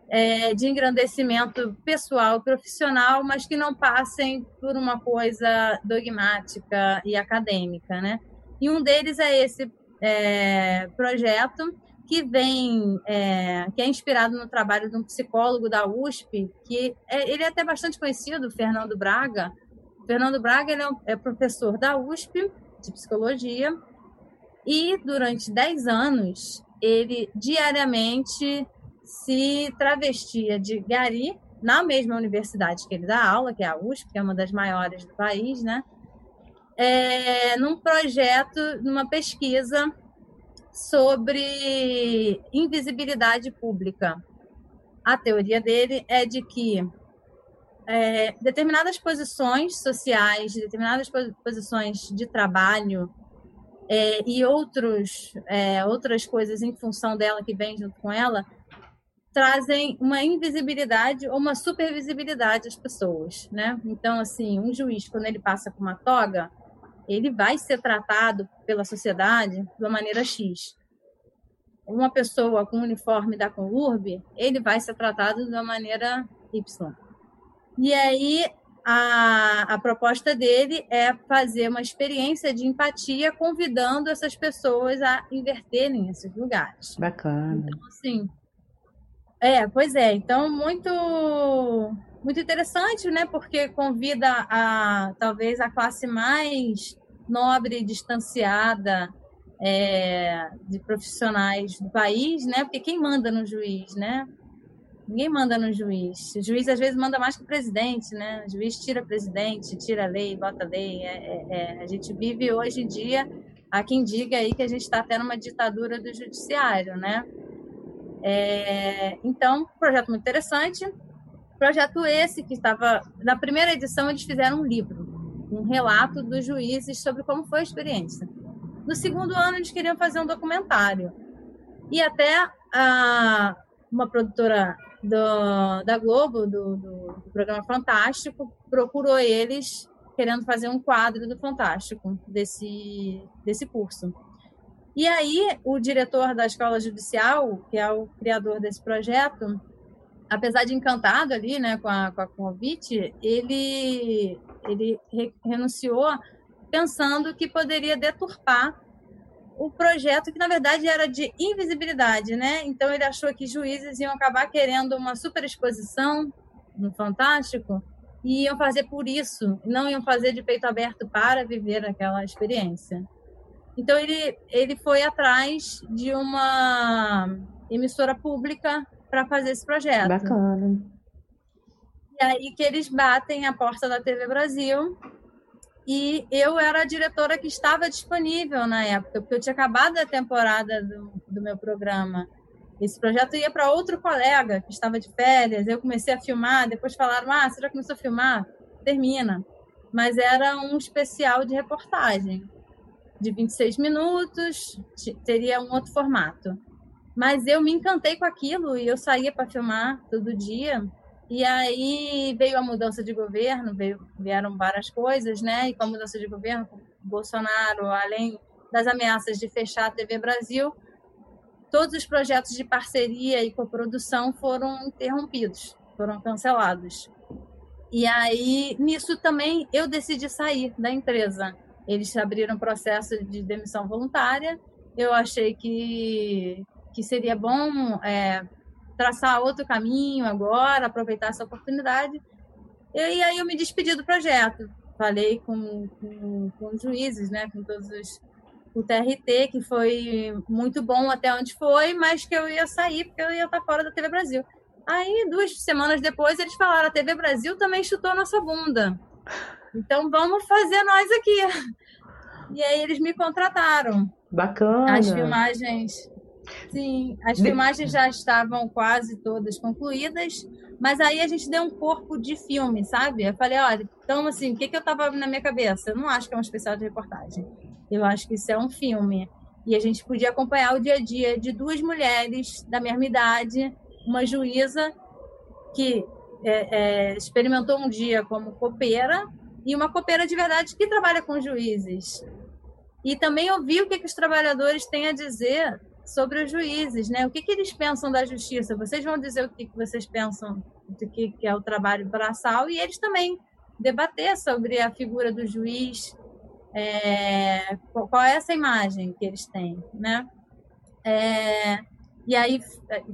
é, de engrandecimento pessoal e profissional, mas que não passem por uma coisa dogmática e acadêmica, né? E um deles é esse é, projeto que vem, é, que é inspirado no trabalho de um psicólogo da USP, que é, ele é até bastante conhecido, Fernando Braga. Fernando Braga ele é, um, é professor da USP de psicologia e durante 10 anos ele diariamente se travestia de gari na mesma universidade que ele dá aula, que é a USP, que é uma das maiores do país, né? É, num projeto, numa pesquisa sobre invisibilidade pública. A teoria dele é de que é, determinadas posições sociais, determinadas posições de trabalho é, e outros, é, outras coisas em função dela que vem junto com ela trazem uma invisibilidade ou uma supervisibilidade às pessoas, né? Então, assim, um juiz, quando ele passa com uma toga, ele vai ser tratado pela sociedade de uma maneira X. Uma pessoa com uniforme da Conurb, ele vai ser tratado de uma maneira Y. E aí, a, a proposta dele é fazer uma experiência de empatia, convidando essas pessoas a inverterem esses lugares. Bacana. Então, assim, é, pois é. Então, muito muito interessante, né? Porque convida a talvez a classe mais nobre e distanciada é, de profissionais do país, né? Porque quem manda no juiz, né? Ninguém manda no juiz. O juiz às vezes manda mais que o presidente, né? O juiz tira presidente, tira lei, bota lei. É, é, é. A gente vive hoje em dia, há quem diga aí que a gente está tendo uma ditadura do judiciário, né? É, então, projeto muito interessante. Projeto esse que estava na primeira edição eles fizeram um livro, um relato dos juízes sobre como foi a experiência. No segundo ano eles queriam fazer um documentário e até a, uma produtora do, da Globo do, do, do programa Fantástico procurou eles querendo fazer um quadro do Fantástico desse desse curso. E aí, o diretor da escola judicial, que é o criador desse projeto, apesar de encantado ali né, com, a, com a convite, ele, ele renunciou pensando que poderia deturpar o projeto que na verdade era de invisibilidade, né? Então ele achou que juízes iam acabar querendo uma super exposição no Fantástico e iam fazer por isso, não iam fazer de peito aberto para viver aquela experiência. Então ele, ele foi atrás de uma emissora pública para fazer esse projeto. Bacana. E aí que eles batem a porta da TV Brasil e eu era a diretora que estava disponível na época, porque eu tinha acabado a temporada do, do meu programa. Esse projeto ia para outro colega que estava de férias. Eu comecei a filmar, depois falaram: Ah, você já começou a filmar? Termina. Mas era um especial de reportagem de 26 minutos, teria um outro formato. Mas eu me encantei com aquilo e eu saía para filmar todo dia. E aí veio a mudança de governo, veio, vieram várias coisas, né? E com a mudança de governo, Bolsonaro, além das ameaças de fechar a TV Brasil, todos os projetos de parceria e coprodução foram interrompidos, foram cancelados. E aí, nisso também, eu decidi sair da empresa. Eles abriram processo de demissão voluntária. Eu achei que, que seria bom é, traçar outro caminho agora, aproveitar essa oportunidade. E, aí eu me despedi do projeto. Falei com, com, com os juízes, né, com todos os o TRT, que foi muito bom até onde foi, mas que eu ia sair porque eu ia estar fora da TV Brasil. Aí, duas semanas depois, eles falaram: a TV Brasil também chutou nossa bunda. Então vamos fazer nós aqui. <laughs> E aí eles me contrataram. Bacana. As filmagens. Sim, as filmagens já estavam quase todas concluídas, mas aí a gente deu um corpo de filme, sabe? Eu falei, olha, então assim, o que, que eu tava na minha cabeça? Eu não acho que é um especial de reportagem. Eu acho que isso é um filme. E a gente podia acompanhar o dia a dia de duas mulheres da mesma idade, uma juíza que é, é, experimentou um dia como copeira e uma copeira de verdade que trabalha com juízes. E também ouvir o que, que os trabalhadores têm a dizer sobre os juízes, né? O que, que eles pensam da justiça? Vocês vão dizer o que, que vocês pensam do que, que é o trabalho braçal e eles também debater sobre a figura do juiz, é, qual é essa imagem que eles têm, né? É, e aí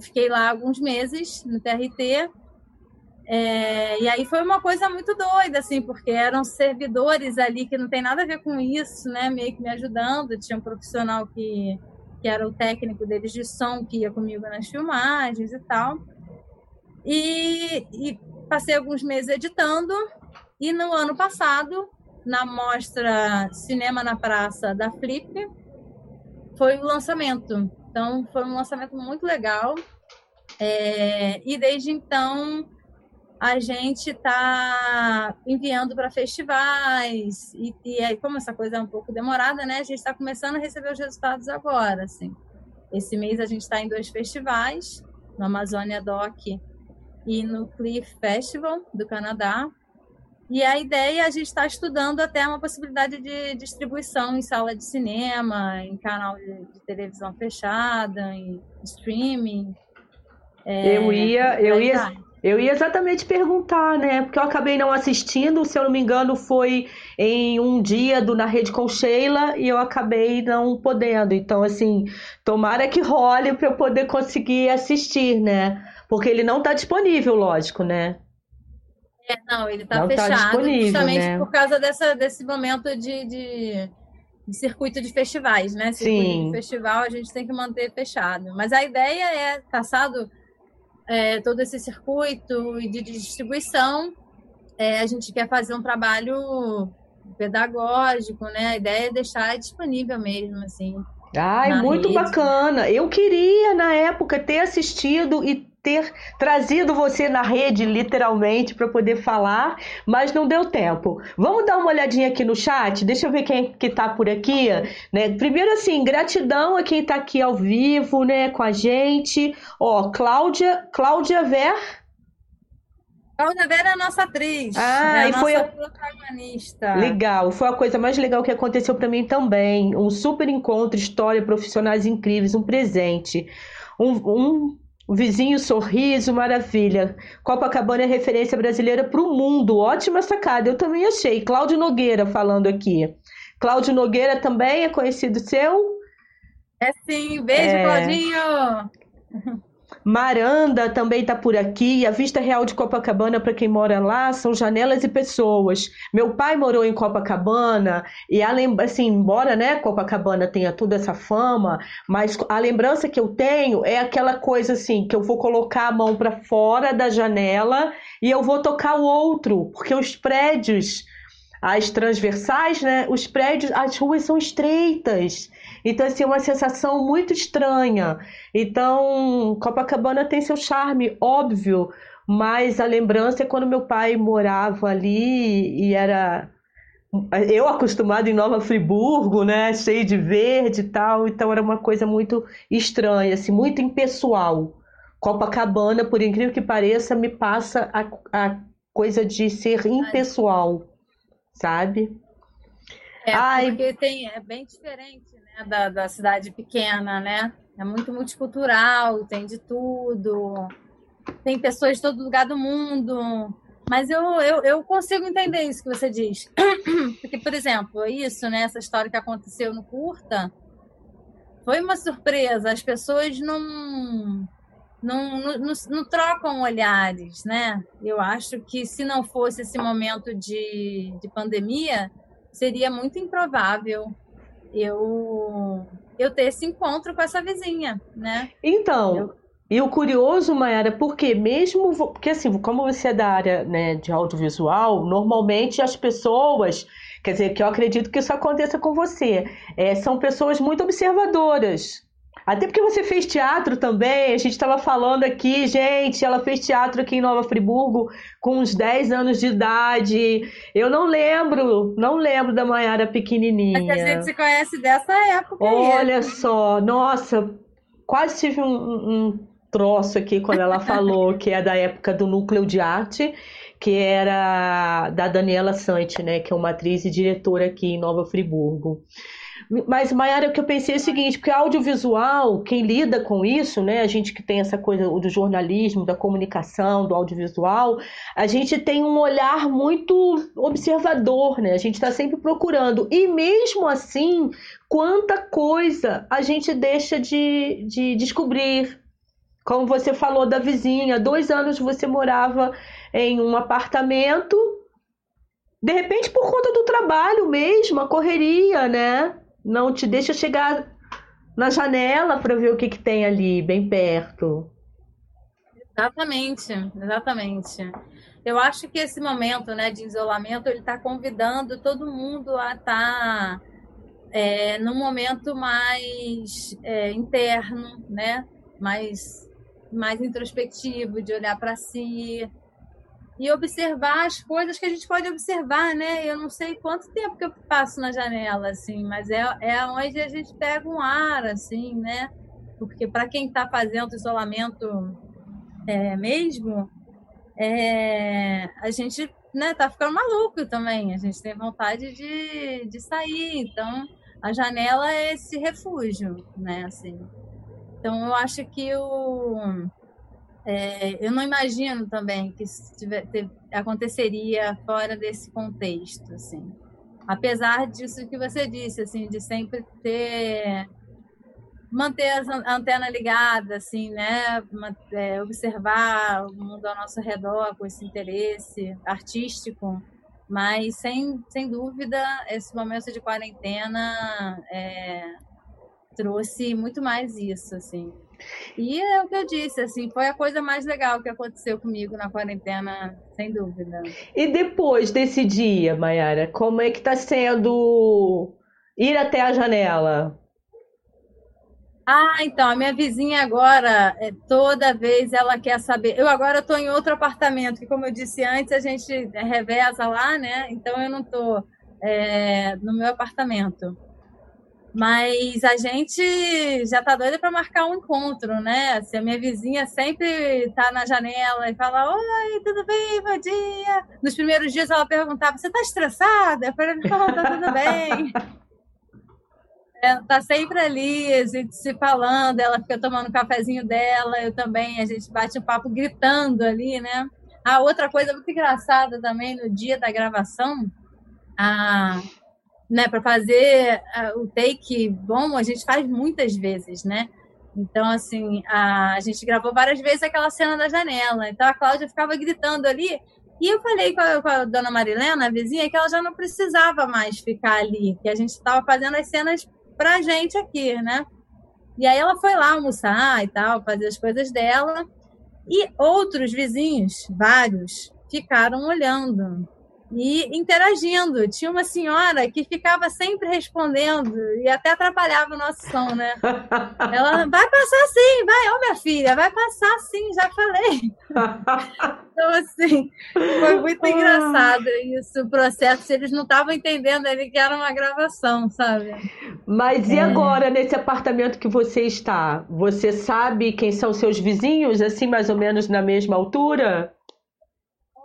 fiquei lá alguns meses no TRT é, e aí foi uma coisa muito doida, assim, porque eram servidores ali que não tem nada a ver com isso, né? Meio que me ajudando. Tinha um profissional que, que era o técnico deles de som, que ia comigo nas filmagens e tal. E, e passei alguns meses editando. E no ano passado, na mostra Cinema na Praça da Flip, foi o lançamento. Então, foi um lançamento muito legal. É, e desde então a gente está enviando para festivais e, e, aí como essa coisa é um pouco demorada, né? A gente está começando a receber os resultados agora, assim. Esse mês a gente está em dois festivais no Amazônia Doc e no Cliff Festival do Canadá. E a ideia é a gente está estudando até uma possibilidade de distribuição em sala de cinema, em canal de, de televisão fechada, em streaming. É, eu ia, eu ia, eu ia exatamente perguntar, né? Porque eu acabei não assistindo, se eu não me engano, foi em um dia do Na Rede com Sheila e eu acabei não podendo. Então, assim, tomara que role para eu poder conseguir assistir, né? Porque ele não está disponível, lógico, né? É, não, ele está tá fechado tá justamente né? por causa dessa, desse momento de, de, de, circuito de festivais, né? Circuito Sim. de festival a gente tem que manter fechado. Mas a ideia é, passado é, todo esse circuito de distribuição, é, a gente quer fazer um trabalho pedagógico, né? A ideia é deixar disponível mesmo, assim. Ai, muito rede. bacana. Eu queria, na época, ter assistido e ter trazido você na rede, literalmente, para poder falar, mas não deu tempo. Vamos dar uma olhadinha aqui no chat? Deixa eu ver quem que tá por aqui, né? Primeiro assim, gratidão a quem está aqui ao vivo, né, com a gente. Ó, Cláudia, Cláudia Ver Cláudia Vera é a nossa atriz. Ah, é e foi a protagonista. Legal, foi a coisa mais legal que aconteceu para mim também. Um super encontro, história, profissionais incríveis, um presente. Um, um o vizinho sorriso, maravilha. Copacabana é referência brasileira para o mundo. Ótima sacada, eu também achei. Cláudio Nogueira falando aqui. Cláudio Nogueira também é conhecido seu? É sim, beijo, é... Claudinho! <laughs> Maranda também está por aqui. A vista real de Copacabana, para quem mora lá, são janelas e pessoas. Meu pai morou em Copacabana e a assim, embora né, Copacabana tenha toda essa fama, mas a lembrança que eu tenho é aquela coisa assim que eu vou colocar a mão para fora da janela e eu vou tocar o outro, porque os prédios as transversais, né? Os prédios, as ruas são estreitas. Então, assim, é uma sensação muito estranha. Então, Copacabana tem seu charme, óbvio, mas a lembrança é quando meu pai morava ali e era eu acostumado em Nova Friburgo, né, cheio de verde e tal, então era uma coisa muito estranha, assim, muito impessoal. Copacabana, por incrível que pareça, me passa a, a coisa de ser impessoal, sabe? É, Ai. porque tem, é bem diferente da, da cidade pequena, né? É muito multicultural, tem de tudo, tem pessoas de todo lugar do mundo. Mas eu, eu, eu consigo entender isso que você diz. <clears throat> Porque, por exemplo, isso, né? Essa história que aconteceu no curta foi uma surpresa. As pessoas não, não, não, não, não trocam olhares, né? Eu acho que se não fosse esse momento de, de pandemia, seria muito improvável eu eu ter esse encontro com essa vizinha, né? Então, eu... e o curioso, Mayara, porque mesmo porque assim, como você é da área né, de audiovisual, normalmente as pessoas Quer dizer, que eu acredito que isso aconteça com você. É, são pessoas muito observadoras. Até porque você fez teatro também, a gente estava falando aqui, gente, ela fez teatro aqui em Nova Friburgo com uns 10 anos de idade. Eu não lembro, não lembro da Maiara pequenininha. Mas a gente se conhece dessa época. Olha aí. só, nossa, quase tive um, um troço aqui quando ela <laughs> falou que é da época do Núcleo de Arte, que era da Daniela Sante, né, que é uma atriz e diretora aqui em Nova Friburgo. Mas, Mayara, o que eu pensei é o seguinte, porque audiovisual, quem lida com isso, né, a gente que tem essa coisa do jornalismo, da comunicação, do audiovisual, a gente tem um olhar muito observador, né? A gente está sempre procurando. E mesmo assim, quanta coisa a gente deixa de, de descobrir. Como você falou da vizinha, dois anos você morava em um apartamento, de repente por conta do trabalho mesmo, a correria, né? Não te deixa chegar na janela para ver o que, que tem ali, bem perto. Exatamente, exatamente. Eu acho que esse momento né, de isolamento ele está convidando todo mundo a estar tá, é, num momento mais é, interno, né? mais, mais introspectivo, de olhar para si, e observar as coisas que a gente pode observar, né? Eu não sei quanto tempo que eu passo na janela, assim, mas é, é onde a gente pega um ar, assim, né? porque para quem está fazendo isolamento é, mesmo, é, a gente né, tá ficando maluco também. A gente tem vontade de, de sair. Então, a janela é esse refúgio, né? Assim. Então, eu acho que o. É, eu não imagino também que tiver, ter, aconteceria fora desse contexto, assim. Apesar disso que você disse, assim, de sempre ter manter a antena ligada, assim, né? É, observar o mundo ao nosso redor com esse interesse artístico, mas sem, sem dúvida esse momento de quarentena é, trouxe muito mais isso, assim. E é o que eu disse, assim, foi a coisa mais legal que aconteceu comigo na quarentena, sem dúvida. E depois desse dia, Mayara, como é que está sendo ir até a janela? Ah, então, a minha vizinha agora, é, toda vez ela quer saber. Eu agora estou em outro apartamento, que como eu disse antes, a gente reveza lá, né? Então eu não estou é, no meu apartamento. Mas a gente já tá doida para marcar um encontro, né? Assim, a minha vizinha sempre tá na janela e fala: Oi, tudo bem? Bom dia. Nos primeiros dias ela perguntava: Você tá estressada? Eu falei: Não, tá tudo bem. É, tá sempre ali, a gente se falando, ela fica tomando o cafezinho dela, eu também, a gente bate um papo gritando ali, né? A outra coisa muito engraçada também no dia da gravação, a, né, para fazer a, o take bom, a gente faz muitas vezes, né? Então, assim, a, a gente gravou várias vezes aquela cena da janela. Então a Cláudia ficava gritando ali. E eu falei com a, com a dona Marilena, a vizinha, que ela já não precisava mais ficar ali, que a gente estava fazendo as cenas pra gente aqui, né? E aí ela foi lá almoçar e tal, fazer as coisas dela. E outros vizinhos, vários, ficaram olhando e interagindo. Tinha uma senhora que ficava sempre respondendo e até atrapalhava o nosso som, né? <laughs> Ela vai passar sim, vai, ô minha filha, vai passar sim, já falei. <laughs> Então, assim, foi muito engraçado isso, o processo. Eles não estavam entendendo ali que era uma gravação, sabe? Mas e é. agora, nesse apartamento que você está? Você sabe quem são seus vizinhos, assim, mais ou menos na mesma altura?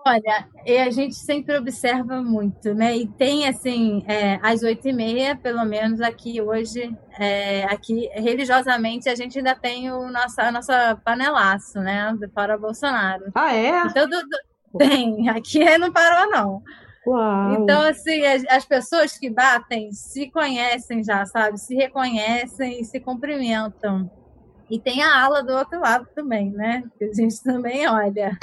Olha, a gente sempre observa muito, né? E tem assim, é, às oito e meia, pelo menos aqui hoje, é, aqui religiosamente a gente ainda tem o nosso, a nossa panelaço, né? Para Bolsonaro. Ah, é? Então, do, do, tem, aqui <laughs> não parou, não. Uau. Então, assim, as, as, pessoas que batem se conhecem já, sabe? Se reconhecem e se cumprimentam. E tem a ala do outro lado também, né? Que a gente também olha.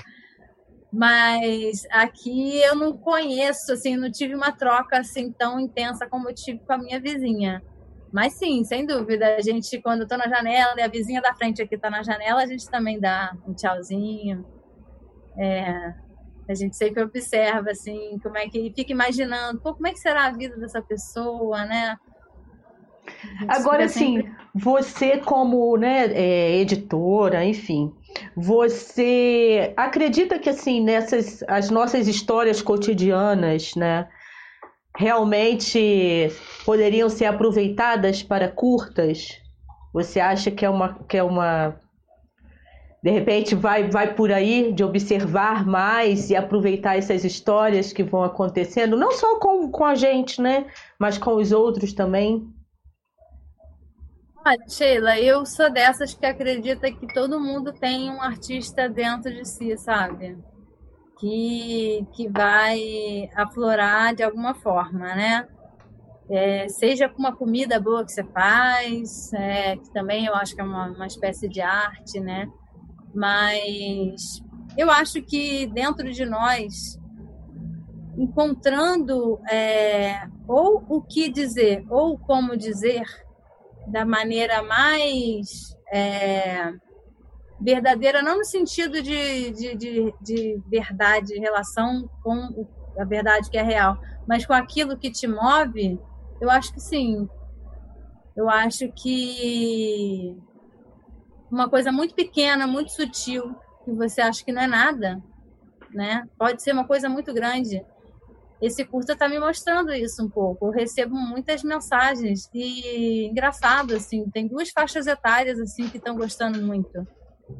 Mas aqui eu não conheço, assim, não tive uma troca assim tão intensa como eu tive com a minha vizinha. Mas sim, sem dúvida, a gente, quando eu tô na janela e a vizinha da frente aqui tá na janela, a gente também dá um tchauzinho. É, a gente sempre observa, assim, como é que. fica imaginando, pô, como é que será a vida dessa pessoa, né? Agora, assim, sempre... você como né, é, editora, enfim, você acredita que assim nessas as nossas histórias cotidianas, né, realmente poderiam ser aproveitadas para curtas? Você acha que é uma que é uma de repente vai vai por aí de observar mais e aproveitar essas histórias que vão acontecendo, não só com, com a gente, né, mas com os outros também? Olha, Sheila, eu sou dessas que acredita que todo mundo tem um artista dentro de si, sabe? Que, que vai aflorar de alguma forma, né? É, seja com uma comida boa que você faz, é, que também eu acho que é uma, uma espécie de arte, né? Mas eu acho que dentro de nós, encontrando é, ou o que dizer ou como dizer, da maneira mais é, verdadeira, não no sentido de, de, de, de verdade, relação com a verdade que é real, mas com aquilo que te move, eu acho que sim. Eu acho que uma coisa muito pequena, muito sutil, que você acha que não é nada, né? Pode ser uma coisa muito grande. Esse curta está me mostrando isso um pouco. Eu recebo muitas mensagens e engraçado assim, tem duas faixas etárias assim que estão gostando muito.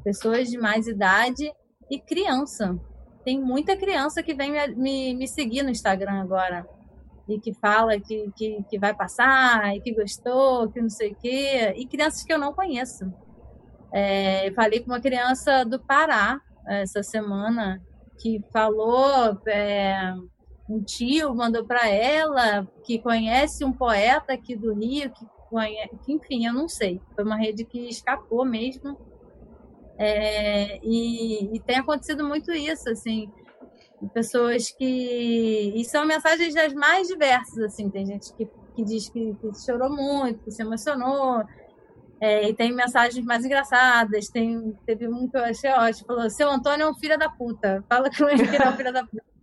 Pessoas de mais idade e criança. Tem muita criança que vem me, me, me seguir no Instagram agora e que fala que, que, que vai passar e que gostou, que não sei o quê, e crianças que eu não conheço. É, falei com uma criança do Pará essa semana que falou, é, um tio mandou para ela que conhece um poeta aqui do Rio, que conhece, que, enfim, eu não sei, foi uma rede que escapou mesmo. É, e, e tem acontecido muito isso, assim, pessoas que. E são mensagens das mais diversas, assim. Tem gente que, que diz que, que chorou muito, que se emocionou. É, e tem mensagens mais engraçadas. Tem, teve um que eu achei ótimo. Falou: Seu Antônio é um filho da puta. Fala com ele que ele é um filho da puta.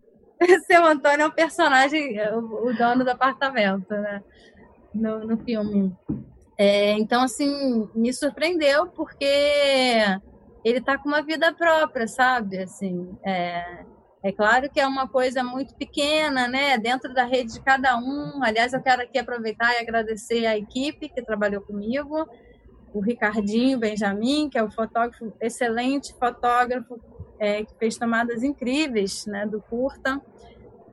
<laughs> Seu Antônio é um personagem, o, o dono do apartamento, né? No, no filme. É, então, assim, me surpreendeu porque ele tá com uma vida própria, sabe? Assim, é, é claro que é uma coisa muito pequena, né? Dentro da rede de cada um. Aliás, eu quero aqui aproveitar e agradecer a equipe que trabalhou comigo, o Ricardinho Benjamin, que é o fotógrafo, excelente fotógrafo, é, que fez tomadas incríveis, né, do curta.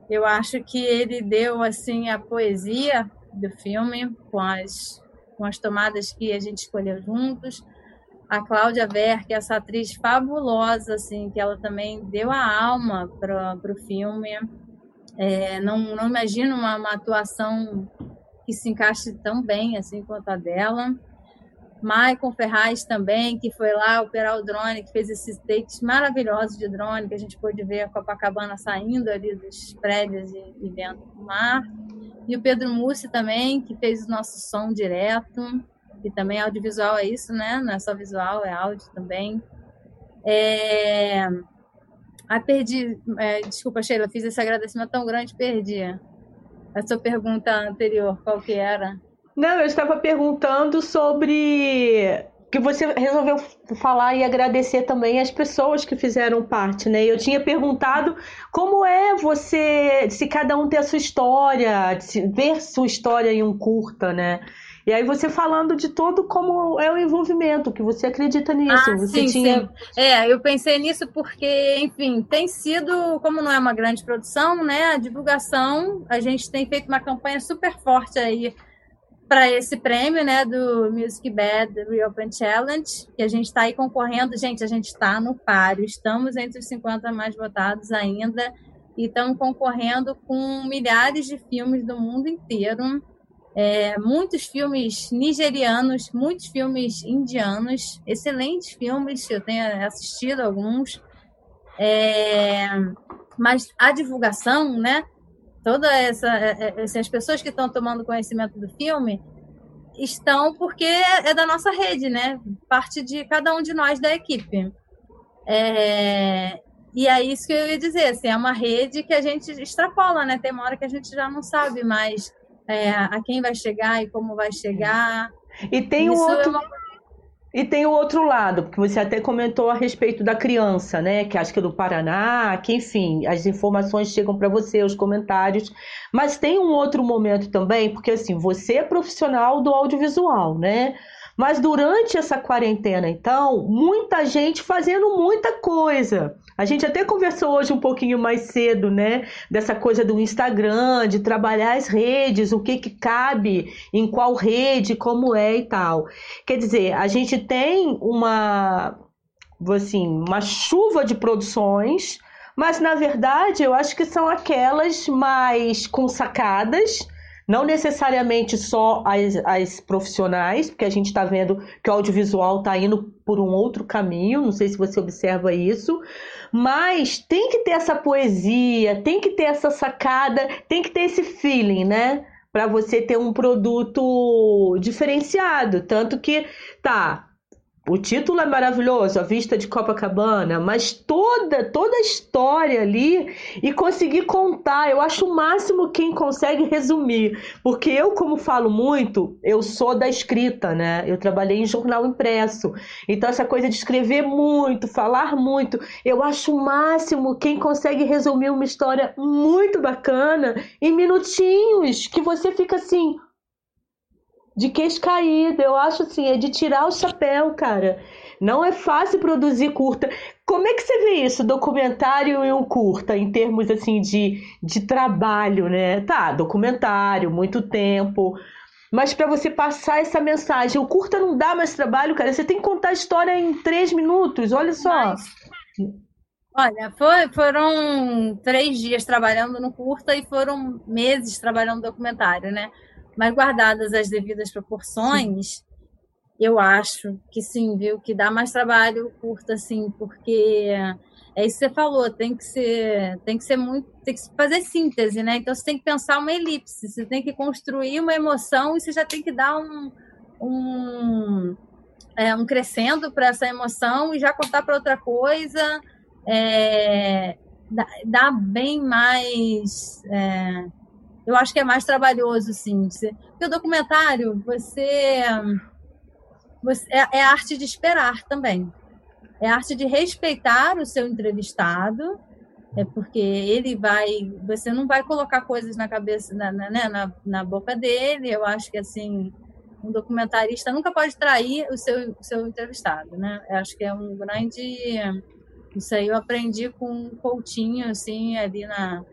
Eu acho que ele deu assim a poesia do filme com as com as tomadas que a gente escolheu juntos a Cláudia é essa atriz fabulosa, assim, que ela também deu a alma para o filme. É, não, não imagino uma, uma, atuação que se encaixe tão bem assim quanto a dela. Maicon Ferraz também, que foi lá operar o drone, que fez esses takes maravilhosos de drone, que a gente pôde ver a Copacabana saindo ali dos prédios e, e vendo o mar. E o Pedro Mussi também, que fez o nosso som direto e também audiovisual é isso, né? Não é só visual, é áudio também. É... Ah, perdi. É, desculpa, Sheila, fiz esse agradecimento tão grande, perdi. A sua pergunta anterior, qual que era? Não, eu estava perguntando sobre que você resolveu falar e agradecer também as pessoas que fizeram parte, né? Eu tinha perguntado como é você, se cada um tem a sua história, ver sua história em um curta, né? E aí você falando de todo como é o envolvimento, que você acredita nisso. Ah, você sim, tinha... sim. É, eu pensei nisso porque, enfim, tem sido, como não é uma grande produção, né? A divulgação, a gente tem feito uma campanha super forte aí para esse prêmio, né, do Music Bad Reopen Challenge, que a gente está aí concorrendo. Gente, a gente está no páreo, estamos entre os 50 mais votados ainda e estamos concorrendo com milhares de filmes do mundo inteiro é, muitos filmes nigerianos, muitos filmes indianos, excelentes filmes, eu tenho assistido alguns. É, mas a divulgação, né? Toda essa, é, é, assim, as pessoas que estão tomando conhecimento do filme estão porque é da nossa rede, né? Parte de cada um de nós da equipe. É, e é isso que eu ia dizer, assim, é uma rede que a gente extrapola, né? Tem uma hora que a gente já não sabe mais é, a quem vai chegar e como vai chegar. E tem Isso um outro. É uma... E tem o outro lado, porque você até comentou a respeito da criança, né? Que acho que é do Paraná, que enfim, as informações chegam para você, os comentários. Mas tem um outro momento também, porque assim, você é profissional do audiovisual, né? Mas durante essa quarentena, então, muita gente fazendo muita coisa. A gente até conversou hoje um pouquinho mais cedo, né? Dessa coisa do Instagram, de trabalhar as redes, o que, que cabe em qual rede, como é e tal. Quer dizer, a gente tem uma, assim, uma chuva de produções, mas na verdade eu acho que são aquelas mais consacadas não necessariamente só as, as profissionais, porque a gente está vendo que o audiovisual está indo por um outro caminho, não sei se você observa isso, mas tem que ter essa poesia, tem que ter essa sacada, tem que ter esse feeling, né? Para você ter um produto diferenciado. Tanto que, tá, o título é maravilhoso, a vista de Copacabana, mas toda toda a história ali e conseguir contar, eu acho o máximo quem consegue resumir, porque eu como falo muito, eu sou da escrita, né? Eu trabalhei em jornal impresso, então essa coisa de escrever muito, falar muito, eu acho o máximo quem consegue resumir uma história muito bacana em minutinhos que você fica assim, de queixo caído. Eu acho assim, é de tirar o chapéu, cara. Não é fácil produzir curta. Como é que você vê isso, documentário e um curta, em termos assim de, de trabalho, né? Tá, documentário, muito tempo. Mas para você passar essa mensagem, o curta não dá mais trabalho, cara. Você tem que contar a história em três minutos, olha só. Mas, olha, foi, foram três dias trabalhando no curta e foram meses trabalhando no documentário, né? Mas guardadas as devidas proporções, sim. eu acho que sim, viu? Que dá mais trabalho curta, assim, porque é isso que você falou, tem que ser, tem que ser muito, tem que fazer síntese, né? Então você tem que pensar uma elipse, você tem que construir uma emoção e você já tem que dar um, um, é, um crescendo para essa emoção e já contar para outra coisa. É, dá, dá, bem mais. É, eu acho que é mais trabalhoso, sim. Porque o documentário, você, você é, é arte de esperar também. É arte de respeitar o seu entrevistado, é porque ele vai, você não vai colocar coisas na cabeça, na, na, né, na, na boca dele. Eu acho que assim, um documentarista nunca pode trair o seu, seu entrevistado, né? Eu acho que é um grande, isso aí eu aprendi com um Coutinho, assim, ali na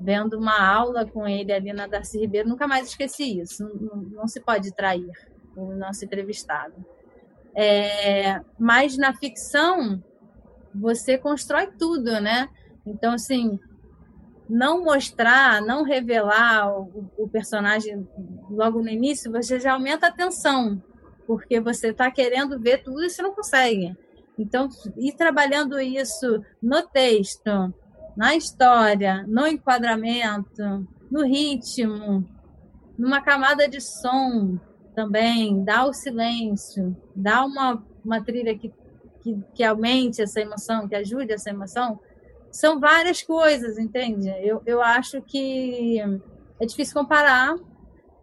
vendo uma aula com ele ali na Darcy Ribeiro, nunca mais esqueci isso. Não, não se pode trair o nosso entrevistado. É, mas na ficção, você constrói tudo, né? Então, assim, não mostrar, não revelar o, o personagem logo no início, você já aumenta a tensão, porque você está querendo ver tudo e você não consegue. Então, ir trabalhando isso no texto, na história, no enquadramento, no ritmo, numa camada de som também, dá o silêncio, dá uma, uma trilha que, que, que aumente essa emoção, que ajude essa emoção. São várias coisas, entende? Eu, eu acho que é difícil comparar,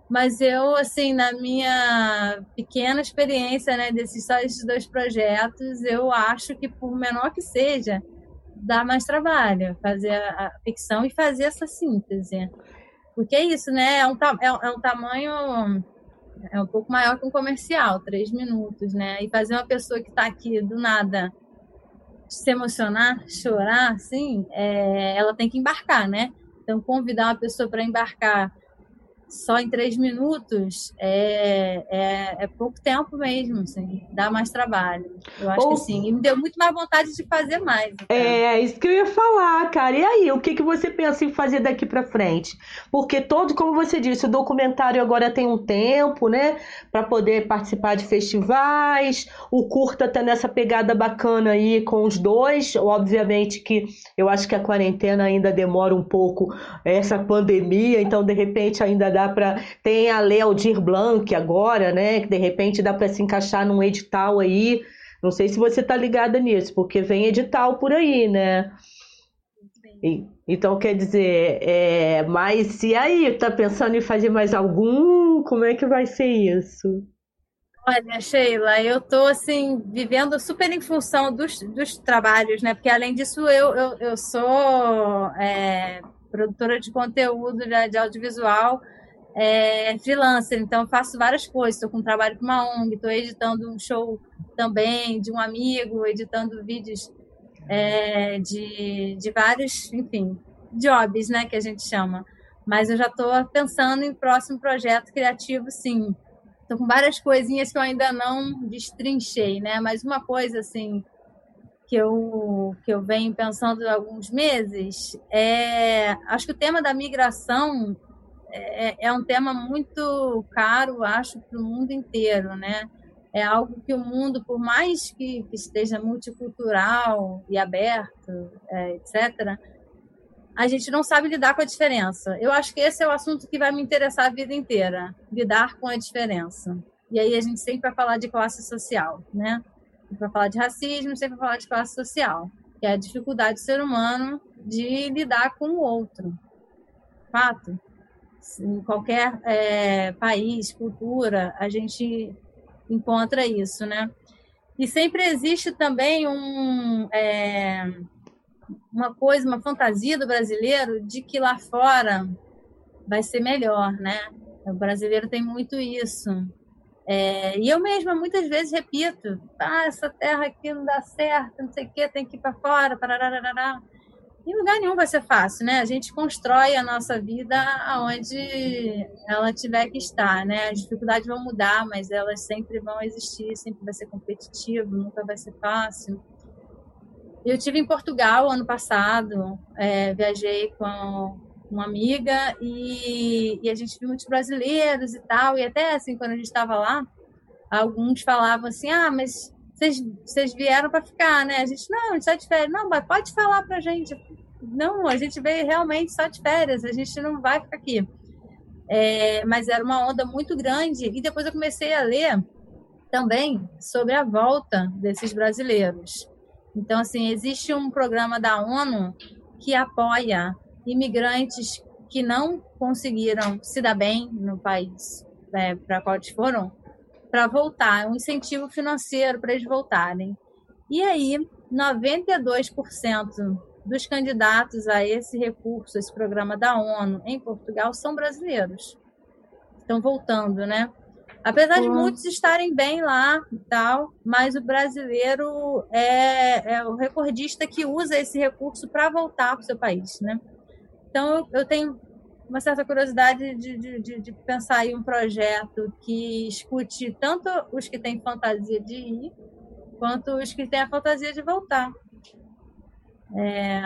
mas eu, assim, na minha pequena experiência, né, desses só esses dois projetos, eu acho que, por menor que seja, dá mais trabalho fazer a, ficção e fazer essa síntese. Porque é isso, né? É um, é, é um tamanho é um pouco maior que um comercial, três minutos, né? E fazer uma pessoa que está aqui do nada se emocionar, chorar, assim, é, ela tem que embarcar, né? Então, convidar uma pessoa para embarcar só em três minutos é, é, é, pouco tempo mesmo, assim, dá mais trabalho. Eu acho Ou... que sim. E me deu muito mais vontade de fazer mais. Então. É, isso que eu ia falar, cara. E aí, o que, que você pensa em fazer daqui para frente? Porque todo, como você disse, o documentário agora tem um tempo, né? para poder participar de festivais. O curta tá nessa pegada bacana aí com os dois. Obviamente que eu acho que a quarentena ainda demora um pouco essa pandemia, então de repente ainda dá para tem a Lei Aldir Blanc agora, né? Que de repente dá para se encaixar num edital aí. Não sei se você tá ligada nisso, porque vem edital por aí, né? Então quer dizer, é, mas e aí, tá pensando em fazer mais algum? Como é que vai ser isso? Olha, Sheila, eu tô assim, vivendo super em função dos, dos trabalhos, né? Porque além disso, eu, eu, eu sou é, produtora de conteúdo de, de audiovisual é, freelancer, então faço várias coisas. Estou com um trabalho com uma ONG, estou editando um show também de um amigo, editando vídeos é, de, de vários, enfim, jobs, né, que a gente chama. Mas eu já estou pensando em próximo projeto criativo, sim. Estou com várias coisinhas que eu ainda não destrinchei, né? Mas uma coisa, assim, que eu, que eu venho pensando há alguns meses é... Acho que o tema da migração é, é um tema muito caro, acho, para o mundo inteiro, né? É algo que o mundo, por mais que, que esteja multicultural e aberto, é, etc., a gente não sabe lidar com a diferença. Eu acho que esse é o assunto que vai me interessar a vida inteira, lidar com a diferença. E aí a gente sempre vai falar de classe social, né? para falar de racismo, sempre para falar de classe social, que é a dificuldade do ser humano de lidar com o outro. Fato. Em qualquer é, país, cultura, a gente encontra isso, né? E sempre existe também um, é, uma coisa, uma fantasia do brasileiro de que lá fora vai ser melhor, né? O brasileiro tem muito isso. É, e eu mesma muitas vezes repito: ah, essa terra aqui não dá certo, não sei o quê, tem que ir para fora, parará. Em lugar nenhum vai ser fácil, né? A gente constrói a nossa vida aonde ela tiver que estar, né? As dificuldades vão mudar, mas elas sempre vão existir, sempre vai ser competitivo, nunca vai ser fácil. Eu tive em Portugal ano passado, é, viajei com uma amiga e, e, a gente viu muitos brasileiros e tal. E até assim, quando a gente estava lá, alguns falavam assim: ah, mas vocês, vieram para ficar, né? A gente, não, a gente está de férias. Não, mas pode falar para a gente. Não, a gente veio realmente só de férias, a gente não vai ficar aqui. É, mas era uma onda muito grande. E depois eu comecei a ler também sobre a volta desses brasileiros. Então, assim, existe um programa da ONU que apoia imigrantes que não conseguiram se dar bem no país né, para qual eles foram, para voltar, um incentivo financeiro para eles voltarem. E aí, 92% dos candidatos a esse recurso, esse programa da ONU em Portugal, são brasileiros. Estão voltando, né? Apesar de muitos estarem bem lá e tal, mas o brasileiro é, é o recordista que usa esse recurso para voltar para o seu país, né? Então, eu tenho uma certa curiosidade de, de, de, pensar em um projeto que escute tanto os que têm fantasia de ir, quanto os que têm a fantasia de voltar. É,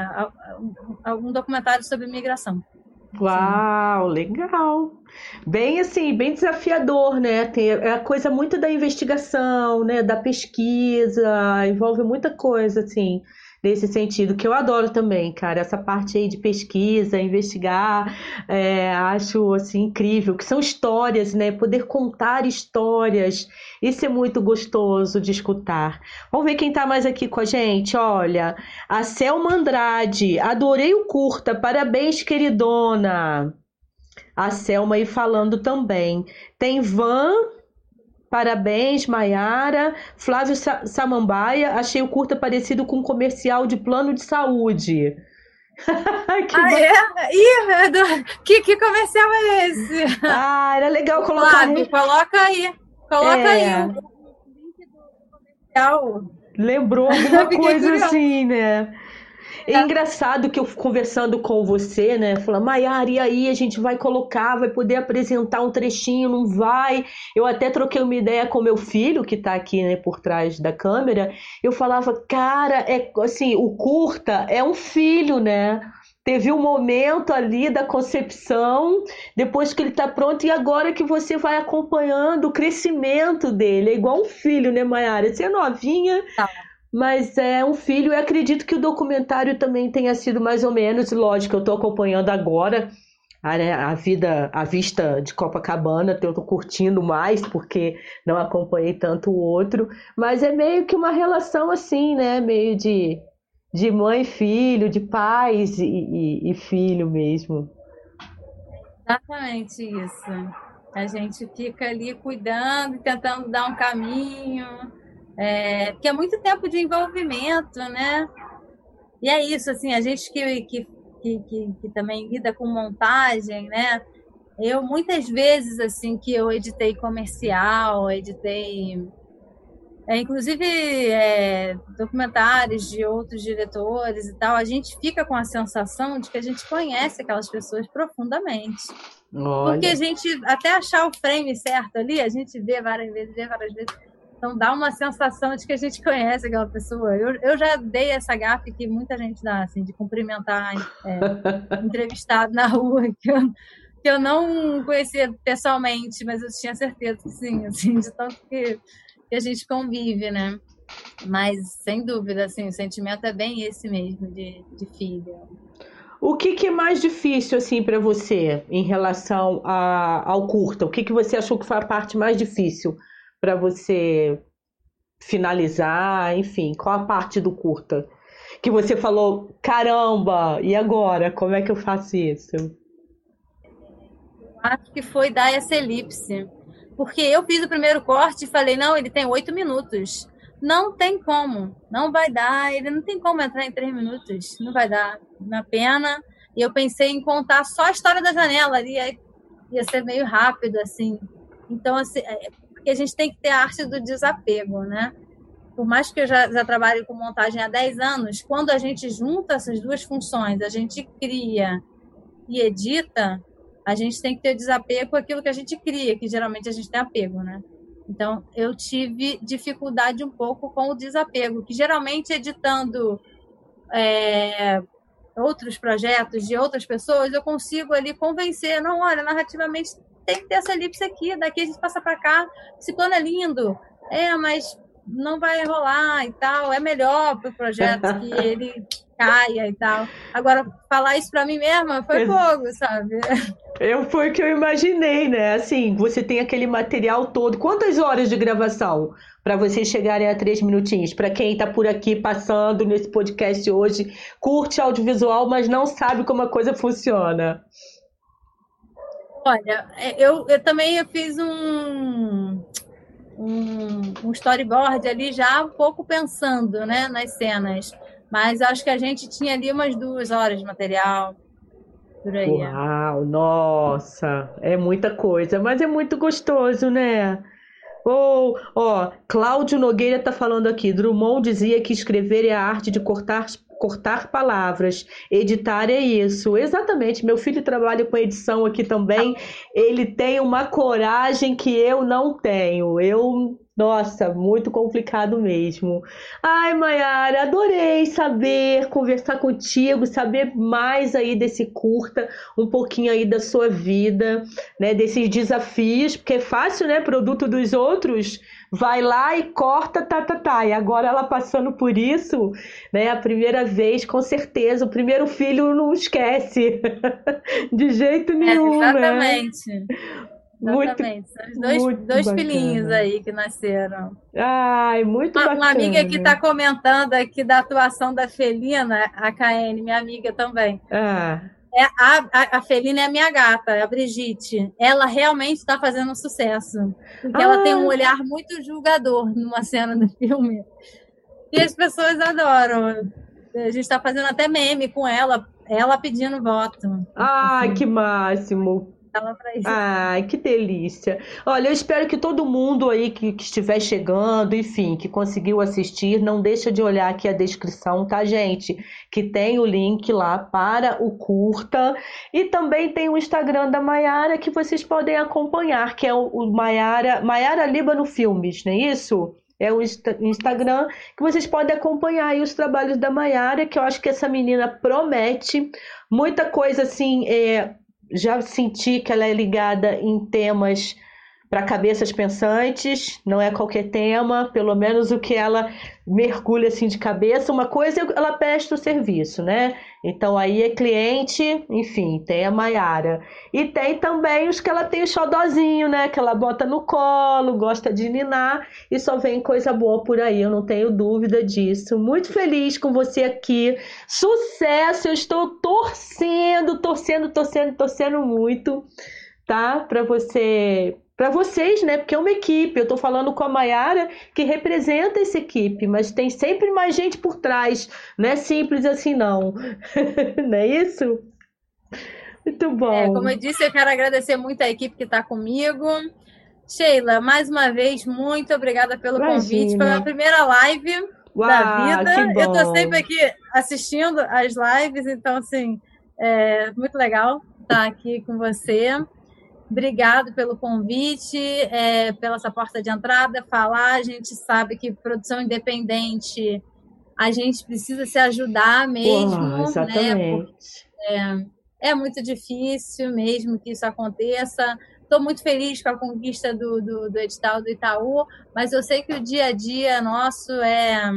algum documentário sobre imigração. Uau, legal. Bem assim, bem desafiador, né? Tem é a coisa muito da investigação, né? Da pesquisa, envolve muita coisa, assim nesse sentido, que eu adoro também, cara, essa parte aí de pesquisa, investigar, é, acho assim incrível, que são histórias, né? Poder contar histórias, isso é muito gostoso de escutar. Vamos ver quem tá mais aqui com a gente, olha, a Selma Andrade, adorei o curta, parabéns, queridona. A Selma aí falando também. Tem Van Parabéns, Maiara. Flávio Samambaia, achei o curta parecido com um comercial de plano de saúde. <laughs> que ah, é? Ih, que, que comercial é esse? Ah, era legal colocar. Flávio, coloca aí. Coloca é. aí o link do comercial. Lembrou <laughs> alguma coisa assim, né? É tá. engraçado que eu conversando com você, né? Falando, Maiara, e aí a gente vai colocar, vai poder apresentar um trechinho, não vai? Eu até troquei uma ideia com meu filho, que tá aqui, né, por trás da câmera. Eu falava, cara, é assim, o curta é um filho, né? Teve um momento ali da concepção, depois que ele está pronto, e agora que você vai acompanhando o crescimento dele. É igual um filho, né, Maiara? Você é novinha. Tá mas é um filho, e acredito que o documentário também tenha sido mais ou menos, lógico, eu estou acompanhando agora a, né, a, vida, a vista de Copacabana, eu estou curtindo mais porque não acompanhei tanto o outro, mas é meio que uma relação assim, né? Meio de, de mãe e filho, de pais e, e, e filho mesmo. Exatamente isso. A gente fica ali cuidando, tentando dar um caminho, é, porque é muito tempo de envolvimento, né? E é isso, assim, a gente que, que, que, que, também lida com montagem, né? Eu, muitas vezes, assim, que eu editei comercial, editei, é, inclusive, é, documentários de outros diretores e tal, a gente fica com a sensação de que a gente conhece aquelas pessoas profundamente. Olha. Porque a gente, até achar o frame certo ali, a gente vê várias vezes, vê várias vezes então dá uma sensação de que a gente conhece aquela pessoa. Eu, eu já dei essa gafe que muita gente dá, assim, de cumprimentar é, <laughs> entrevistado na rua, que eu, que eu não conhecia pessoalmente, mas eu tinha certeza que sim, assim, de tanto que, que a gente convive, né? Mas, sem dúvida, assim, o sentimento é bem esse mesmo, de, de filha. O que, que, é mais difícil assim para você em relação a, ao curta? O que, que você achou que foi a parte mais difícil para você finalizar, enfim, qual a parte do curta que você falou, caramba, e agora? Como é que eu faço isso? Acho que foi dar essa elipse. Porque eu fiz o primeiro corte e falei, não, ele tem oito minutos. Não tem como, não vai dar, ele não tem como entrar em três minutos, não vai dar, na pena. E eu pensei em contar só a história da janela ali, ia ser meio rápido, assim. Então, assim, é, porque a gente tem que ter a arte do desapego, né? Por mais que eu já, já trabalhe com montagem há 10 anos, quando a gente junta essas duas funções, a gente cria e edita, a gente tem que ter desapego com aquilo que a gente cria, que geralmente a gente tem apego, né? Então, eu tive dificuldade um pouco com o desapego, que geralmente editando é, outros projetos de outras pessoas, eu consigo ali convencer, não, olha, narrativamente tem que ter essa elipse aqui, daqui a gente passa para cá, esse plano é lindo, é, mas não vai rolar e tal, é melhor para o projeto que <laughs> ele caia e tal. Agora, falar isso para mim mesma foi fogo, sabe? Eu, foi o que eu imaginei, né? Assim, você tem aquele material todo. Quantas horas de gravação para vocês chegarem a três minutinhos? Para quem está por aqui passando nesse podcast hoje, curte audiovisual, mas não sabe como a coisa funciona. Olha, é, eu, eu também eu fiz um, um, um storyboard ali já um pouco pensando né, nas cenas. Mas acho que a gente tinha ali umas duas horas de material. Por aí. Uau, nossa, é muita coisa, mas é muito gostoso, né? Ou, oh, ó, Cláudio Nogueira tá falando aqui. Drummond dizia que escrever é a arte de cortar cortar palavras. Editar é isso. Exatamente. Meu filho trabalha com edição aqui também. Ele tem uma coragem que eu não tenho. Eu nossa, muito complicado mesmo. Ai, Mayara, adorei saber, conversar contigo, saber mais aí desse curta, um pouquinho aí da sua vida, né, desses desafios, porque é fácil, né, produto dos outros, vai lá e corta, tá, tá, tá. E agora ela passando por isso, né, a primeira vez, com certeza, o primeiro filho não esquece, <laughs> de jeito nenhum, é, exatamente. Né? Exatamente. São os dois, muito dois filhinhos aí que nasceram. Ai, muito uma, bacana. Uma amiga que está comentando aqui da atuação da Felina, a KN, minha amiga também. Ah. É, a, a, a Felina é a minha gata, a Brigitte. Ela realmente está fazendo sucesso. Porque ah. ela tem um ah. olhar muito julgador numa cena do filme. E as pessoas adoram. A gente está fazendo até meme com ela, ela pedindo voto. Ai, que máximo! Ai, que delícia. Olha, eu espero que todo mundo aí que, que, estiver chegando, enfim, que conseguiu assistir, não deixa de olhar aqui a descrição, tá, gente? Que tem o link lá para o curta. E também tem o Instagram da Maiara que vocês podem acompanhar, que é o, o Maiara, Maiara Líbano Filmes, não é isso? É o Instagram que vocês podem acompanhar aí os trabalhos da Maiara, que eu acho que essa menina promete muita coisa assim, é, já senti que ela é ligada em temas para cabeças pensantes, não é qualquer tema, pelo menos o que ela mergulha assim de cabeça. Uma coisa ela presta o serviço, né? Então aí é cliente, enfim, tem a Maiara. E tem também os que ela tem o xodozinho, né? Que ela bota no colo, gosta de ninar e só vem coisa boa por aí, eu não tenho dúvida disso. Muito feliz com você aqui. Sucesso! Eu estou torcendo, torcendo, torcendo, torcendo muito, tá? Para você para vocês, né? Porque é uma equipe. Eu estou falando com a Mayara, que representa essa equipe, mas tem sempre mais gente por trás. Não é simples assim, não. <laughs> não é isso? Muito bom. É, como eu disse, eu quero agradecer muito a equipe que está comigo. Sheila, mais uma vez, muito obrigada pelo Imagina. convite. Foi a primeira live Uau, da vida. Eu estou sempre aqui assistindo as lives, então, assim, é muito legal estar aqui com você. Obrigado pelo convite, é, pela essa porta de entrada, falar. A gente sabe que produção independente, a gente precisa se ajudar mesmo. Porra, exatamente. Né? É, é, muito difícil mesmo que isso aconteça. Estou muito feliz com a conquista do, do, do, edital do Itaú, mas eu sei que o dia a dia nosso é.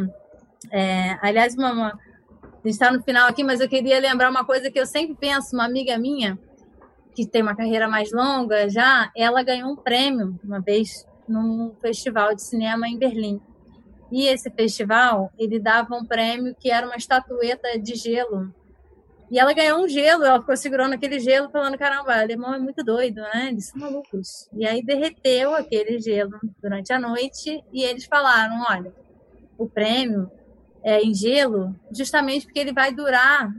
é aliás, uma, uma, a gente está no final aqui, mas eu queria lembrar uma coisa que eu sempre penso, uma amiga minha que tem uma carreira mais longa já, ela ganhou um prêmio uma vez num festival de cinema em Berlim. E esse festival, ele dava um prêmio que era uma estatueta de gelo. E ela ganhou um gelo, ela ficou segurando aquele gelo, falando: caramba, alemão é muito doido, né? Eles são malucos. E aí derreteu aquele gelo durante a noite e eles falaram: olha, o prêmio é em gelo, justamente porque ele vai durar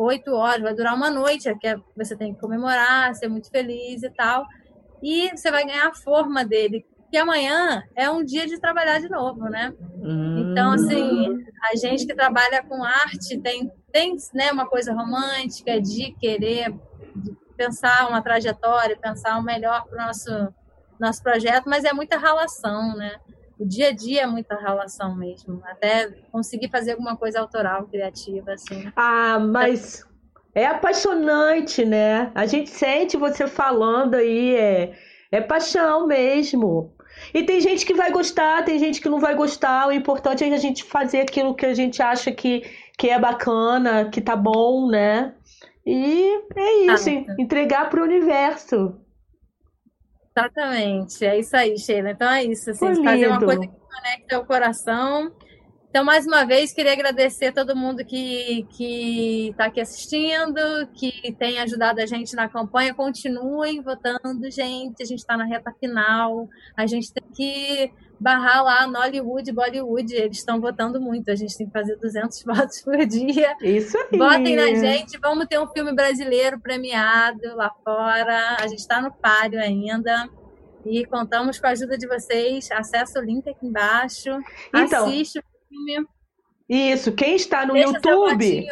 oito horas, vai durar uma noite, que é, você tem que comemorar, ser muito feliz e tal. E você vai ganhar a forma dele, que amanhã é um dia de trabalhar de novo, né? Hum. Então, assim, a gente que trabalha com arte tem, tem né, uma coisa romântica de querer de pensar uma trajetória, pensar o melhor para o nosso, nosso projeto, mas é muita relação, né? O dia a dia é muita relação mesmo, até conseguir fazer alguma coisa autoral, criativa, assim. Ah, mas é apaixonante, né? A gente sente você falando aí, é, é paixão mesmo. E tem gente que vai gostar, tem gente que não vai gostar. O importante é a gente fazer aquilo que a gente acha que, que é bacana, que tá bom, né? E é isso, ah, entregar para o universo. Exatamente, é isso aí, Sheila. Então é isso, assim, fazer uma coisa que conecta o coração então, mais uma vez, queria agradecer a todo mundo que está aqui assistindo, que tem ajudado a gente na campanha. Continuem votando, gente. A gente está na reta final. A gente tem que barrar lá Nollywood, Bollywood. Eles estão votando muito. A gente tem que fazer 200 <laughs> votos por dia. Isso aí. Votem na gente. Vamos ter um filme brasileiro premiado lá fora. A gente está no páreo ainda. E contamos com a ajuda de vocês. Acesse o link aqui embaixo. Então, assiste filme. Isso, quem está no Deixa YouTube.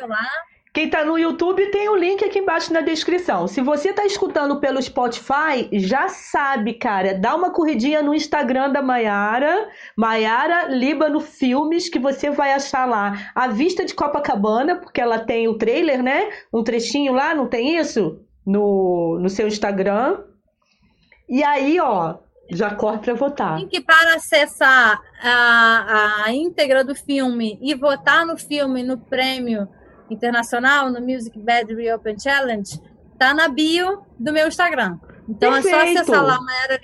Quem está no YouTube tem o link aqui embaixo na descrição. Se você está escutando pelo Spotify, já sabe, cara, dá uma corridinha no Instagram da Maiara, Maiara Líbano Filmes, que você vai achar lá a vista de Copacabana, porque ela tem o trailer, né? Um trechinho lá, não tem isso? No, no seu Instagram. E aí, ó, já corre para votar. Link para acessar a, a íntegra do filme e votar no filme no prêmio internacional, no Music Bad Reopen Challenge, tá na bio do meu Instagram. Então Perfeito. é só acessar lá, Maera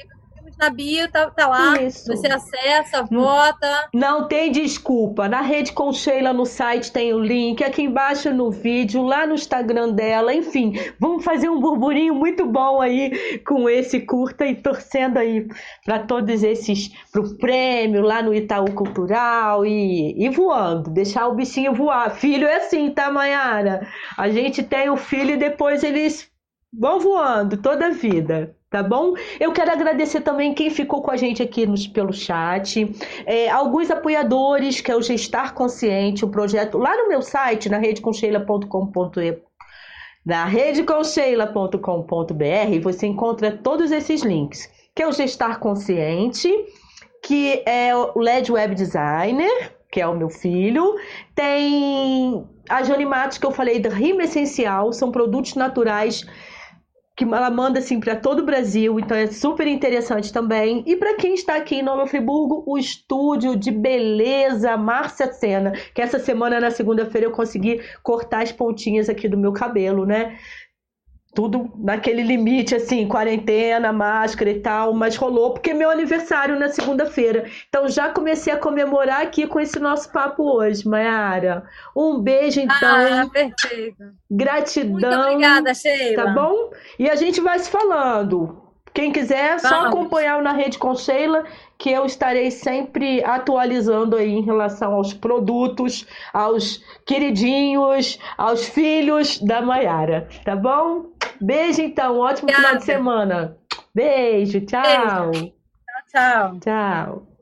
na bio, tá, tá lá. Isso. Você acessa, vota. Não tem desculpa. Na rede com Sheila no site tem o link, aqui embaixo no vídeo, lá no Instagram dela. Enfim, vamos fazer um burburinho muito bom aí com esse curta e torcendo aí para todos esses, pro prêmio lá no Itaú Cultural e, e voando, deixar o bichinho voar. Filho é assim, tá, Mayara? A gente tem o filho e depois eles vão voando toda a vida tá bom? Eu quero agradecer também quem ficou com a gente aqui no, pelo chat, é, alguns apoiadores, que é o Gestar Consciente, o projeto lá no meu site, na redeconcheila.com.br, na redeconcheila.com.br, você encontra todos esses links, que é o Gestar Consciente, que é o LED Web Designer, que é o meu filho, tem a Joni Matos, que eu falei da Rima Essencial, são produtos naturais que ela manda assim para todo o Brasil, então é super interessante também. E para quem está aqui em Nova Friburgo, o estúdio de beleza Márcia Sena, que essa semana na segunda-feira eu consegui cortar as pontinhas aqui do meu cabelo, né? Tudo naquele limite, assim, quarentena, máscara e tal, mas rolou porque é meu aniversário na segunda-feira. Então já comecei a comemorar aqui com esse nosso papo hoje, Mayara. Um beijo, então. Ah, perfeito. Gratidão. Muito obrigada, Sheila. Tá bom? E a gente vai se falando. Quem quiser, Vamos. só acompanhar na rede com Sheila, que eu estarei sempre atualizando aí em relação aos produtos, aos queridinhos, aos filhos da Maiara, tá bom? Beijo então, ótimo Obrigada. final de semana. Beijo, tchau. Beijo. Tchau, tchau. Tchau.